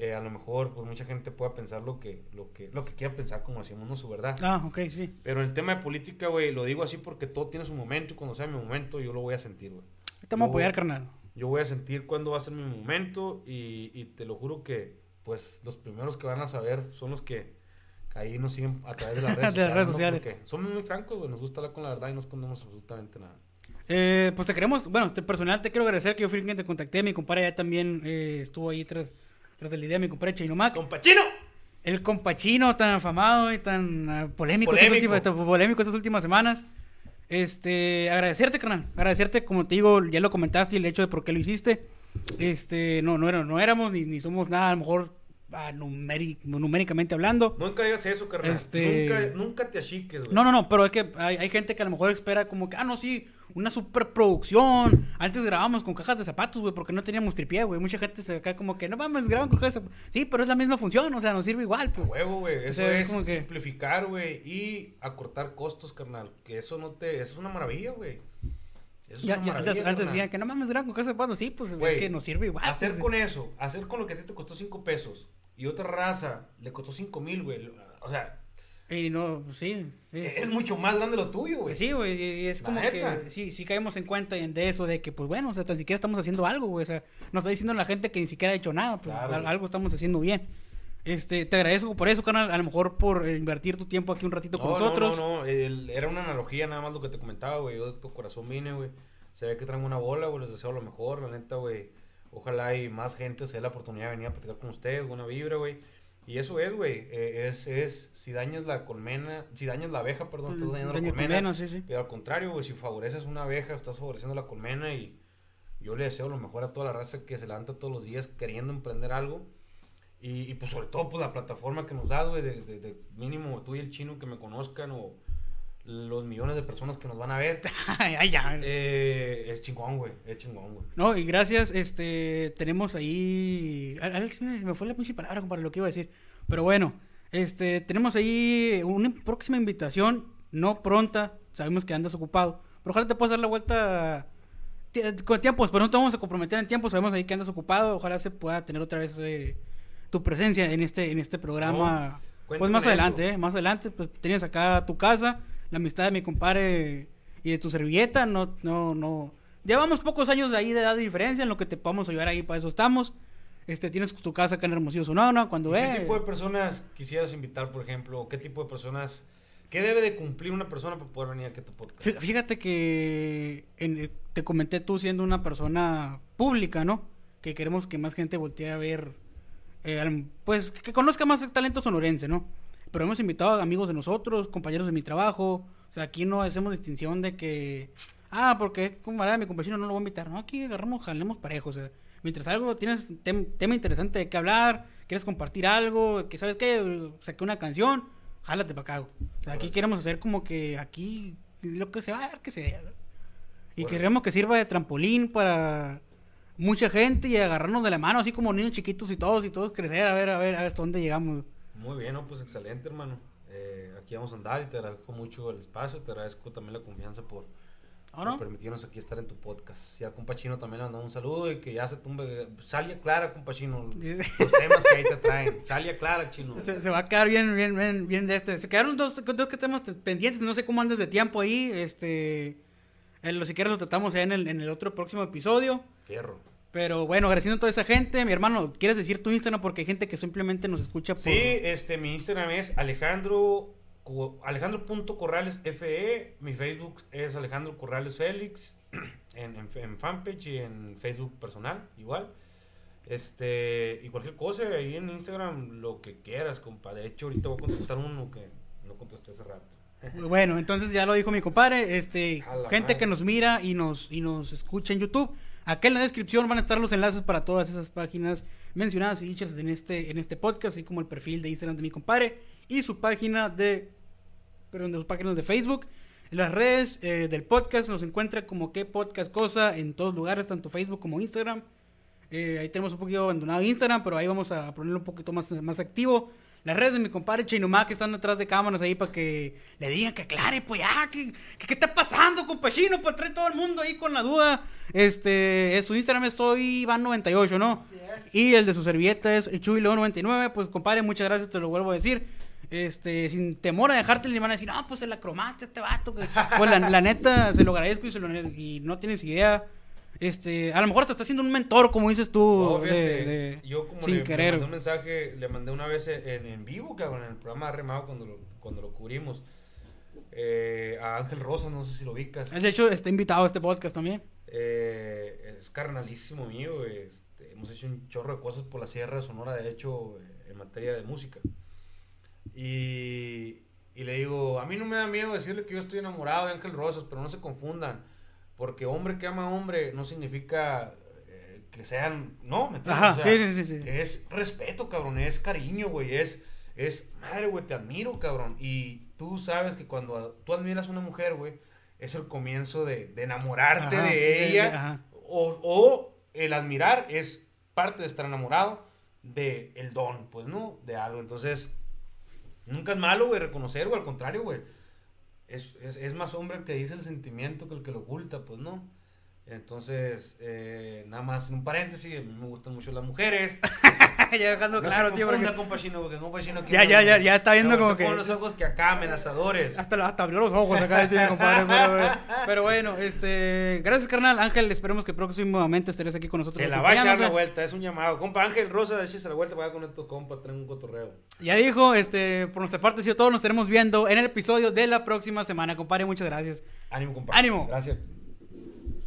[SPEAKER 2] eh, a lo mejor, pues mucha gente pueda pensar lo que, lo que, lo que quiera pensar, como decimos, no su verdad.
[SPEAKER 1] Ah, ok, sí.
[SPEAKER 2] Pero el tema de política, güey, lo digo así porque todo tiene su momento y cuando sea mi momento, yo lo voy a sentir, güey.
[SPEAKER 1] Te vamos a apoyar, carnal.
[SPEAKER 2] Yo voy a sentir cuándo va a ser mi momento y, y te lo juro que, pues, los primeros que van a saber son los que ahí nos siguen a través de las redes
[SPEAKER 1] De las redes
[SPEAKER 2] ¿no?
[SPEAKER 1] sociales.
[SPEAKER 2] Porque somos muy francos, güey, nos gusta hablar con la verdad y no escondemos absolutamente nada.
[SPEAKER 1] Eh, pues te queremos, bueno, te, personal te quiero agradecer que yo fui quien te contacté. Mi compadre ya también eh, estuvo ahí tras, tras de la idea, mi compadre Chino Mac.
[SPEAKER 2] ¡Compachino!
[SPEAKER 1] El compachino tan afamado y tan ah, polémico, Estas,
[SPEAKER 2] Polémico.
[SPEAKER 1] últimas, tan polémico estas últimas semanas. Este, agradecerte, carnal. Agradecerte, como te digo, ya lo comentaste y el hecho de por qué lo hiciste. Este, no, no, era- no éramos ni, ni somos nada, a lo mejor ah, numéricamente hablando.
[SPEAKER 2] Nunca digas eso, carnal.
[SPEAKER 1] Este-
[SPEAKER 2] Nunca, nunca te achiques, güey.
[SPEAKER 1] No, no, no, pero es que hay, hay gente que a lo mejor espera como que, ah, no, sí, una superproducción. Antes grabábamos con cajas de zapatos, güey, porque no teníamos tripié, güey. Mucha gente se acá como que, no mames, graban con cajas de zapatos. Sí, pero es la misma función, o sea, nos sirve igual,
[SPEAKER 2] A
[SPEAKER 1] pues.
[SPEAKER 2] huevo, güey. Eso
[SPEAKER 1] sea, es
[SPEAKER 2] es,
[SPEAKER 1] como que-
[SPEAKER 2] simplificar, güey, y acortar costos, carnal. Que eso no te... Eso es una maravilla, güey. Eso es
[SPEAKER 1] Ya,
[SPEAKER 2] una
[SPEAKER 1] ya,
[SPEAKER 2] maravilla,
[SPEAKER 1] antes, antes decían que no mames, graban con cajas de zapatos. Sí, pues es que nos sirve igual.
[SPEAKER 2] Hacer
[SPEAKER 1] pues.
[SPEAKER 2] con eso, hacer con lo que a ti te costó 5 pesos y otra raza le costó 5 mil, güey. O sea,
[SPEAKER 1] Y no, sí, sí.
[SPEAKER 2] es mucho más grande lo tuyo, güey.
[SPEAKER 1] Sí, güey, y- es como que sí, sí caemos en cuenta en- de eso, de que, pues bueno, o sea, tan siquiera estamos haciendo algo, güey, o sea, nos está diciendo la gente que ni siquiera ha hecho nada, pues
[SPEAKER 2] Claro,
[SPEAKER 1] algo estamos haciendo bien. Este, te agradezco por eso, canal, a lo mejor por invertir tu tiempo aquí un ratito con
[SPEAKER 2] No,
[SPEAKER 1] nosotros.
[SPEAKER 2] No, no, no. el- era una analogía nada más lo que te comentaba, güey. Yo de tu corazón vine, güey. Se ve que traen una bola, güey. Les deseo lo mejor, la neta, güey. Ojalá y más gente se dé la oportunidad de venir a platicar con ustedes, buena vibra, güey. Y eso es, güey. eh, es, es, si dañas la colmena, si dañas la abeja, perdón, estás dañando
[SPEAKER 1] Daño
[SPEAKER 2] la colmena.
[SPEAKER 1] colmena, sí, sí.
[SPEAKER 2] Pero al contrario, güey, si favoreces una abeja, estás favoreciendo la colmena y yo le deseo lo mejor a toda la raza que se levanta todos los días queriendo emprender algo. Y, y, pues sobre todo pues la plataforma que nos da, güey, de, de- de mínimo tú y el chino que me conozcan o los millones de personas que nos van a ver.
[SPEAKER 1] Ay, ay, ya.
[SPEAKER 2] eh, es chingón, güey, es chingón, güey.
[SPEAKER 1] No, y gracias, este, tenemos ahí... Al- Alex, me, fue la pinche palabra para lo que iba a decir. Pero bueno, este, tenemos ahí una próxima invitación, no pronta, sabemos que andas ocupado, pero ojalá te puedas dar la vuelta con tiempos, pero no te vamos a comprometer en tiempo, sabemos ahí que andas ocupado, ojalá se pueda tener otra vez eh, tu presencia en este, en este programa. pues más adelante, eh, más adelante, pues tienes acá tu casa, la amistad de mi compadre y de tu servilleta, no, no, no. Llevamos pocos años de ahí de edad de diferencia en lo que te podamos ayudar ahí, para eso estamos. este, tienes tu casa acá en Hermosillo, Sonora, cuando
[SPEAKER 2] ¿Qué tipo de personas quisieras invitar, por ejemplo? ¿Qué tipo de personas... ¿Qué debe de cumplir una persona para poder venir aquí a tu podcast?
[SPEAKER 1] Fí- Fíjate que en- eh, te comenté tú siendo una persona pública, ¿no? Que queremos que más gente voltee a ver, eh, pues que conozca más el talento sonorense, ¿no? Pero hemos invitado a amigos de nosotros, compañeros de mi trabajo. O sea, aquí no hacemos distinción de que, ah, porque es camarada mi compañero no lo voy a invitar. No, aquí agarramos, jalemos parejos. O sea, mientras algo tienes tem- tema interesante de qué hablar, quieres compartir algo, que sabes qué, saqué una canción, jálate para acá. O sea, aquí queremos hacer como que aquí lo que se va a dar, que se dé. Y
[SPEAKER 2] Órale.
[SPEAKER 1] queremos que sirva de trampolín para mucha gente y agarrarnos de la mano, así como niños chiquitos y todos, y todos crecer, a ver, a ver, a ver hasta dónde llegamos.
[SPEAKER 2] Muy bien, ¿no? pues excelente, hermano. Eh, aquí vamos a andar y te agradezco mucho el espacio, te agradezco también la confianza por, por permitirnos aquí estar en tu podcast. Y a compa Chino también le mandamos un saludo y que ya se tumbe. Salía clara, compa Chino, los temas que ahí te traen. Salía clara, Chino.
[SPEAKER 1] Se, se va a quedar bien, bien, bien, bien de este. Se quedaron dos, dos temas pendientes, no sé cómo andes de tiempo ahí. Este, lo si quieres lo tratamos en el, en el otro próximo episodio.
[SPEAKER 2] Fierro.
[SPEAKER 1] Pero bueno, agradeciendo a toda esa gente. Mi hermano, ¿quieres decir tu Instagram? Porque hay gente que simplemente nos escucha por...
[SPEAKER 2] Sí, este, mi Instagram es Alejandro Co- Alejandro.corrales FE, mi Facebook es Alejandro Corrales Félix, en, en, en fanpage y en Facebook personal, igual. Este, y cualquier cosa ahí en Instagram, lo que quieras, compa. De hecho, ahorita voy a contestar uno que no contesté hace rato.
[SPEAKER 1] Bueno, entonces ya lo dijo mi compadre, este, gente
[SPEAKER 2] madre.
[SPEAKER 1] que nos mira y nos, y nos escucha en YouTube. Acá en la descripción van a estar los enlaces para todas esas páginas mencionadas y dichas en este, en este podcast, así como el perfil de Instagram de mi compadre y su página de, perdón, de sus páginas de Facebook. Las redes eh, del podcast nos encuentra como qué podcast cosa en todos lugares, tanto Facebook como Instagram. Eh, ahí tenemos un poquito abandonado Instagram, pero ahí vamos a ponerlo un poquito más, más activo. Las redes de mi compadre Cheinumá que están detrás de cámaras ahí para que le digan que aclare, pues ya, ¿qué, qué, qué está pasando, compa Chino? Para traer todo el mundo ahí con la duda. Este, es su Instagram es soy Iván98, ¿no? Y el de su servilleta es Chuy99. Pues compadre, muchas gracias, te lo vuelvo a decir. Este, sin temor a dejarte, le van a decir, no, pues se la cromaste a este vato. que-". Pues la, la neta, se lo agradezco y, se lo, y no tienes idea. Este, a lo mejor te está haciendo un mentor, como dices tú,
[SPEAKER 2] No, fíjate,
[SPEAKER 1] de-
[SPEAKER 2] yo como
[SPEAKER 1] sin
[SPEAKER 2] le, le
[SPEAKER 1] querer.
[SPEAKER 2] mandé un mensaje, le mandé una vez en, en vivo, cabrón, en el programa de Remado cuando lo, cuando lo cubrimos. eh, a Ángel Rosa, no sé si lo ubicas.
[SPEAKER 1] De hecho, está invitado a este podcast también.
[SPEAKER 2] Eh, es carnalísimo mío. Este, hemos hecho un chorro de cosas por la Sierra Sonora, de hecho, en materia de música. Y, y le digo, a mí no me da miedo decirle que yo estoy enamorado de Ángel Rosas, pero no se confundan. Porque hombre que ama a hombre no significa eh, que sean... No, ¿me entiendes?
[SPEAKER 1] Ajá,
[SPEAKER 2] O sea,
[SPEAKER 1] sí, sí, sí.
[SPEAKER 2] Es respeto, cabrón. Es cariño, güey. Es, es, madre, güey, te admiro, cabrón. Y tú sabes que cuando a- tú admiras a una mujer, güey, es el comienzo de, de enamorarte
[SPEAKER 1] Ajá,
[SPEAKER 2] de
[SPEAKER 1] de-
[SPEAKER 2] ella.
[SPEAKER 1] de- ajá.
[SPEAKER 2] o, o el admirar es parte de estar enamorado de el don, pues, ¿no? De algo. Entonces, nunca es malo, güey, reconocer, güey. Al contrario, güey. Es, es, más hombre el que dice el sentimiento que el que lo oculta, pues, ¿no? Entonces, eh, nada más en un paréntesis, a mí me gustan mucho las mujeres.
[SPEAKER 1] ya dejando
[SPEAKER 2] No
[SPEAKER 1] claro,
[SPEAKER 2] se
[SPEAKER 1] tío, porque
[SPEAKER 2] porque
[SPEAKER 1] Ya, ya, ya, ya está viendo como que-
[SPEAKER 2] con los ojos que acá, amenazadores.
[SPEAKER 1] hasta, hasta abrió los ojos acá, decía mi compadre. Pero, pero bueno, este, gracias, carnal. Ángel, esperemos que próximamente estés aquí con nosotros.
[SPEAKER 2] Se la va a echar la vuelta, es un llamado. Compa Ángel Rosa, échese la vuelta para con estos compas, traen un cotorreo.
[SPEAKER 1] Ya dijo, este, por nuestra parte ha sido todo. Nos estaremos viendo en el episodio de la próxima semana, compadre. Muchas gracias.
[SPEAKER 2] Ánimo, compa.
[SPEAKER 1] Ánimo.
[SPEAKER 2] Gracias.